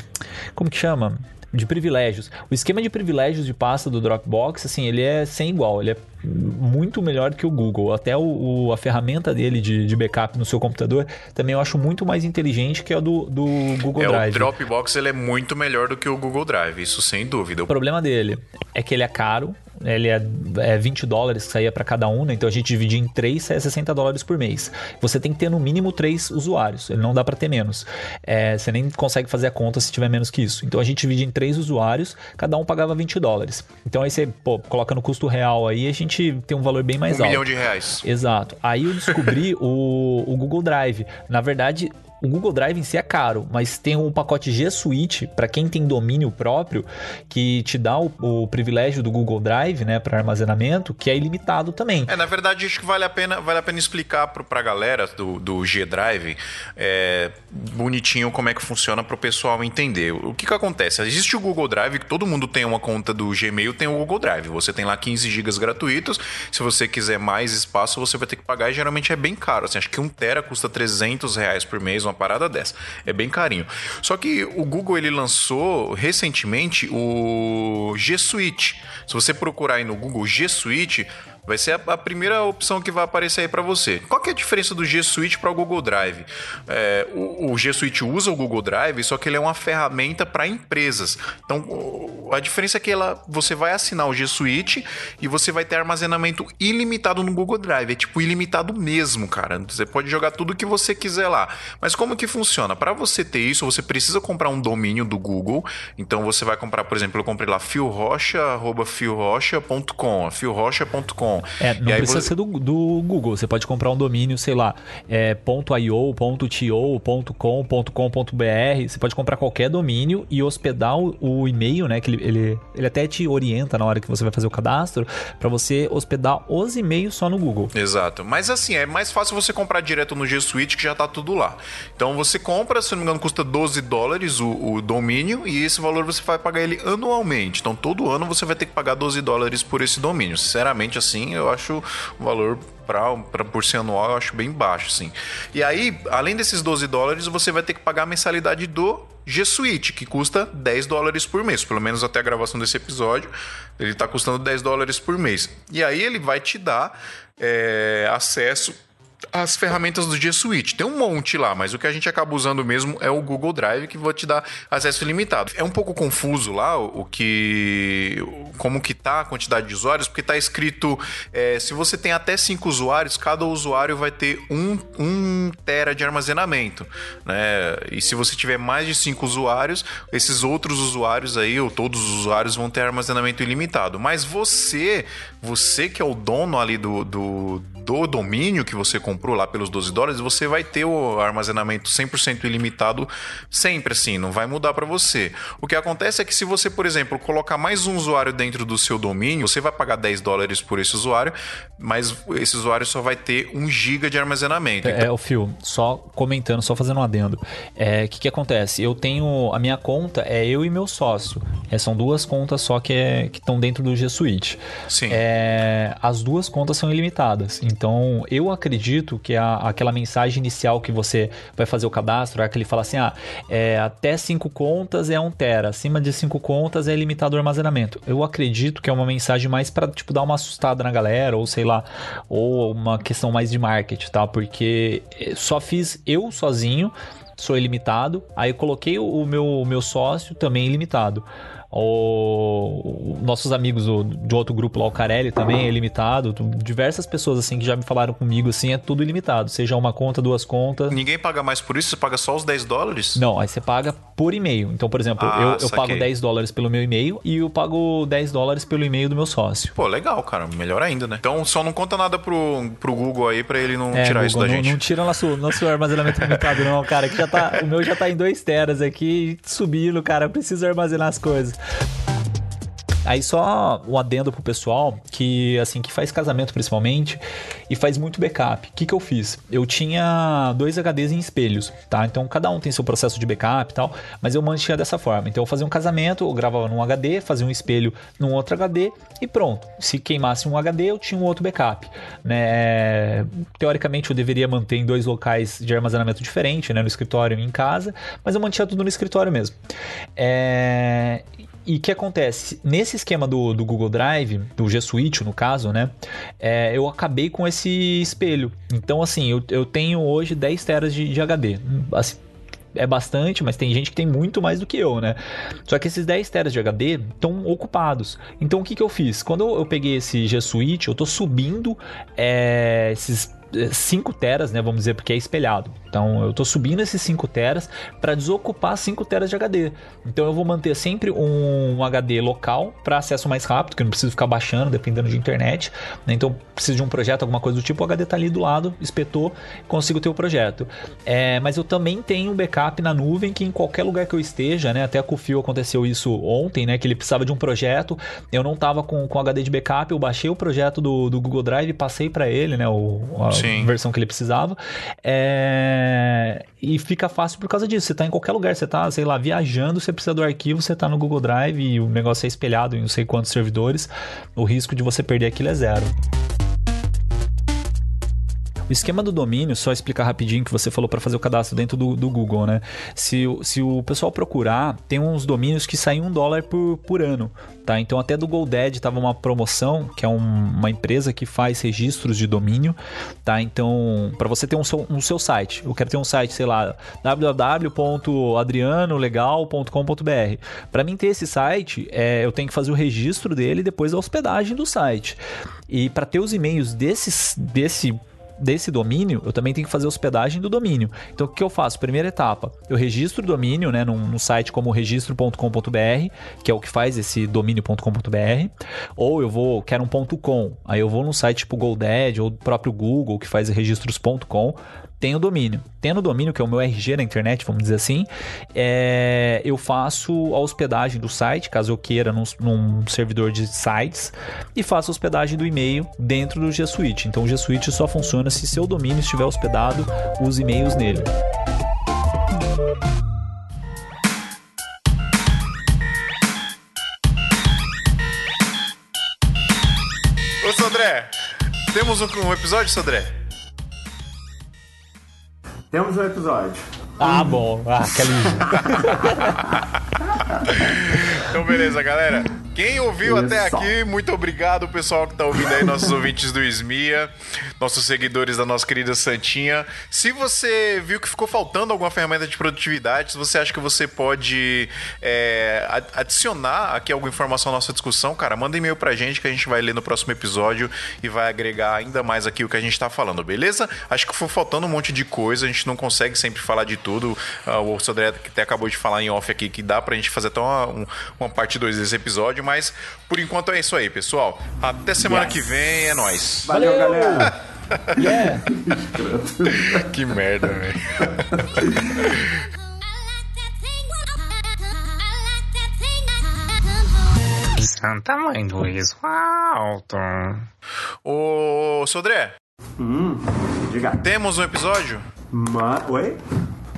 S1: como que chama? de privilégios. O esquema de privilégios de pasta do Dropbox, assim, ele é sem igual, ele é muito melhor que o Google. Até o, o a ferramenta dele de, de, backup no seu computador também eu acho muito mais inteligente que a do, do Google
S3: é,
S1: Drive.
S3: O Dropbox ele é muito melhor do que o Google Drive, isso sem dúvida.
S1: O problema dele é que ele é caro, ele é, é 20 dólares que saía para cada um, né? então a gente dividia em 3, saia 60 dólares por mês. Você tem que ter no mínimo 3 usuários, ele não dá para ter menos. É, você nem consegue fazer a conta se tiver menos que isso. Então a gente divide em 3 usuários, cada um pagava 20 dólares. Então aí você pô, coloca no custo real aí, a gente tem um valor bem mais
S3: um
S1: alto.
S3: Um milhão de reais.
S1: Exato. Aí eu descobri o, o Google Drive. Na verdade, o Google Drive em si é caro, mas tem um pacote G Suite para quem tem domínio próprio que te dá o, o privilégio do Google Drive, né, para armazenamento, que é ilimitado também.
S3: É, na verdade, acho que vale a pena, vale a pena explicar para a galera do, do G Drive é, bonitinho como é que funciona para o pessoal entender. O que, que acontece? Existe o Google Drive, que todo mundo tem uma conta do Gmail, tem o Google Drive. Você tem lá 15 GB gratuitos. Se você quiser mais espaço, você vai ter que pagar e geralmente é bem caro. Assim, acho que um tera custa 300 reais por mês, uma parada dessa. É bem carinho. Só que o Google ele lançou recentemente o G Suite. Se você procurar aí no Google G Suite, Vai ser a, a primeira opção que vai aparecer aí para você. Qual que é a diferença do G Suite para o Google Drive? É, o, o, G Suite usa o Google Drive, só que ele é uma ferramenta para empresas. Então, a diferença é que ela, você vai assinar o G Suite e você vai ter armazenamento ilimitado no Google Drive. É tipo ilimitado mesmo, cara. Você pode jogar tudo que você quiser lá. Mas como que funciona? Para você ter isso, você precisa comprar um domínio do Google. Então, você vai comprar, por exemplo, eu comprei lá fiorocha.fiorocha.com, fiorocha.com
S1: é, não precisa você... ser do, do, Google. Você pode comprar um domínio, sei lá, é, .io, .to, .com, .com.br. Você pode comprar qualquer domínio e hospedar o, o e-mail, né? Que ele, ele, ele, até te orienta na hora que você vai fazer o cadastro para você hospedar os e-mails só no Google.
S3: Exato. Mas assim, é mais fácil você comprar direto no G Suite que já tá tudo lá. Então você compra, se não me engano, custa 12 dólares o, o domínio e esse valor você vai pagar ele anualmente. Então todo ano você vai ter que pagar 12 dólares por esse domínio. Sinceramente, assim, assim, eu acho o valor para por ser anual, eu acho bem baixo, assim. E aí, além desses 12 dólares, você vai ter que pagar a mensalidade do G Suite, que custa 10 dólares por mês, pelo menos até a gravação desse episódio, ele está custando 10 dólares por mês. E aí ele vai te dar é, acesso as ferramentas do G Suite. Tem um monte lá, mas o que a gente acaba usando mesmo é o Google Drive, que vai te dar acesso ilimitado. É um pouco confuso lá o que. como que tá a quantidade de usuários, porque tá escrito é, se você tem até cinco usuários, cada usuário vai ter um, um tera de armazenamento. Né? E se você tiver mais de cinco usuários, esses outros usuários aí, ou todos os usuários, vão ter armazenamento ilimitado. Mas você, você que é o dono ali do, do do domínio que você comprou lá pelos 12 dólares, você vai ter o armazenamento 100% ilimitado sempre assim, não vai mudar para você. O que acontece é que se você, por exemplo, colocar mais um usuário dentro do seu domínio, você vai pagar 10 dólares por esse usuário, mas esse usuário só vai ter 1 GB de armazenamento.
S1: É, então... é, o fio, só comentando, só fazendo um adendo. O é, que, que acontece? Eu tenho. A minha conta é eu e meu sócio. É, são duas contas só que é, estão dentro do G Suite.
S3: Sim.
S1: É, as duas contas são ilimitadas. Então, eu acredito que a, aquela mensagem inicial que você vai fazer o cadastro, é que ele fala assim: ah, é, até cinco contas é um tera, acima de cinco contas é limitado o armazenamento. Eu acredito que é uma mensagem mais para tipo dar uma assustada na galera, ou sei lá, ou uma questão mais de marketing, tá? Porque eh, só fiz eu sozinho, sou ilimitado, aí coloquei o meu, o meu sócio também ilimitado ou nossos amigos do, de outro grupo lá, o Carelli também é ilimitado. Diversas pessoas assim que já me falaram comigo assim, é tudo ilimitado. Seja uma conta, duas contas.
S3: Ninguém paga mais por isso? Você paga só os 10 dólares?
S1: Não, aí você paga por e-mail. Então, por exemplo, ah, eu, eu pago 10 dólares pelo meu e-mail e eu pago 10 dólares pelo e-mail do meu sócio.
S3: Pô, legal, cara. Melhor ainda, né? Então só não conta nada pro, pro Google aí pra ele não é, tirar Google, isso da
S1: não,
S3: gente.
S1: Não tira nosso, nosso armazenamento limitado, não, cara. Que já tá, o meu já tá em 2 teras aqui, subindo, cara. Eu preciso armazenar as coisas. Aí só um adendo pro pessoal que assim que faz casamento principalmente e faz muito backup. O que, que eu fiz? Eu tinha dois HDs em espelhos, tá? Então cada um tem seu processo de backup e tal, mas eu mantinha dessa forma. Então eu fazia um casamento, eu gravava num HD, fazia um espelho num outro HD e pronto. Se queimasse um HD, eu tinha um outro backup, né? Teoricamente eu deveria manter em dois locais de armazenamento diferente, né? No escritório e em casa, mas eu mantinha tudo no escritório mesmo. É... E o que acontece? Nesse esquema do, do Google Drive, do G Suite no caso, né? É, eu acabei com esse espelho. Então, assim, eu, eu tenho hoje 10 teras de, de HD. Assim, é bastante, mas tem gente que tem muito mais do que eu, né? Só que esses 10 teras de HD estão ocupados. Então o que, que eu fiz? Quando eu, eu peguei esse G Suite, eu tô subindo é, esses 5 teras, né? Vamos dizer, porque é espelhado. Então eu estou subindo esses 5 teras para desocupar 5 teras de HD. Então eu vou manter sempre um HD local para acesso mais rápido, que eu não preciso ficar baixando dependendo de internet. Né? Então preciso de um projeto, alguma coisa do tipo, o HD está ali do lado, espetou, consigo ter o projeto. É, mas eu também tenho um backup na nuvem que em qualquer lugar que eu esteja, né? Até com o Fio aconteceu isso ontem, né? Que ele precisava de um projeto, eu não estava com, com HD de backup, eu baixei o projeto do, do Google Drive passei para ele, né? O, Sim. versão que ele precisava. É, e fica fácil por causa disso. Você está em qualquer lugar, você está, sei lá, viajando, você precisa do arquivo, você está no Google Drive e o negócio é espelhado em não sei quantos servidores, o risco de você perder aquilo é zero. O esquema do domínio, só explicar rapidinho que você falou para fazer o cadastro dentro do, do Google, né? Se, se o pessoal procurar, tem uns domínios que saem um dólar por, por ano, tá? Então até do GoDaddy tava uma promoção, que é um, uma empresa que faz registros de domínio, tá? Então, para você ter um seu, um seu site, eu quero ter um site, sei lá, www.adrianolegal.com.br. Para mim ter esse site, é, eu tenho que fazer o registro dele e depois a hospedagem do site. E para ter os e-mails desses, desse desse domínio, eu também tenho que fazer hospedagem do domínio. Então, o que eu faço? Primeira etapa, eu registro o domínio, né, num, num site como registro.com.br, que é o que faz esse domínio.com.br, ou eu vou, quero um ponto .com, aí eu vou num site tipo GoDaddy ou próprio Google, que faz registros.com, tenho domínio. Tendo domínio, que é o meu RG na internet, vamos dizer assim, é, eu faço a hospedagem do site, caso eu queira, num, num servidor de sites, e faço a hospedagem do e-mail dentro do G Suite. Então o G Suite só funciona se seu domínio estiver hospedado, os e-mails nele.
S3: Ô Sandré, temos um, um episódio, Sandré?
S2: Temos um episódio.
S1: Ah, bom. Ah, que alívio.
S3: então, beleza, galera. Quem ouviu Isso. até aqui, muito obrigado, pessoal que está ouvindo aí, nossos ouvintes do SMIA, nossos seguidores da nossa querida Santinha. Se você viu que ficou faltando alguma ferramenta de produtividade, se você acha que você pode é, adicionar aqui alguma informação à nossa discussão, cara, manda e-mail pra gente que a gente vai ler no próximo episódio e vai agregar ainda mais aqui o que a gente está falando, beleza? Acho que foi faltando um monte de coisa, a gente não consegue sempre falar de tudo. Uh, o Sodré que até acabou de falar em off aqui que dá pra gente fazer até uma, uma parte 2 desse episódio, mas por enquanto é isso aí, pessoal. Até semana yes. que vem, é nóis.
S2: Valeu, Valeu. galera.
S1: yeah.
S3: que merda, velho. Santa Mãe do Alto. Ô, Sodré.
S2: Hum, diga.
S3: Temos um episódio?
S2: Ma... Oi?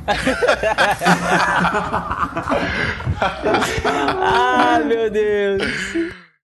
S1: ah, meu Deus.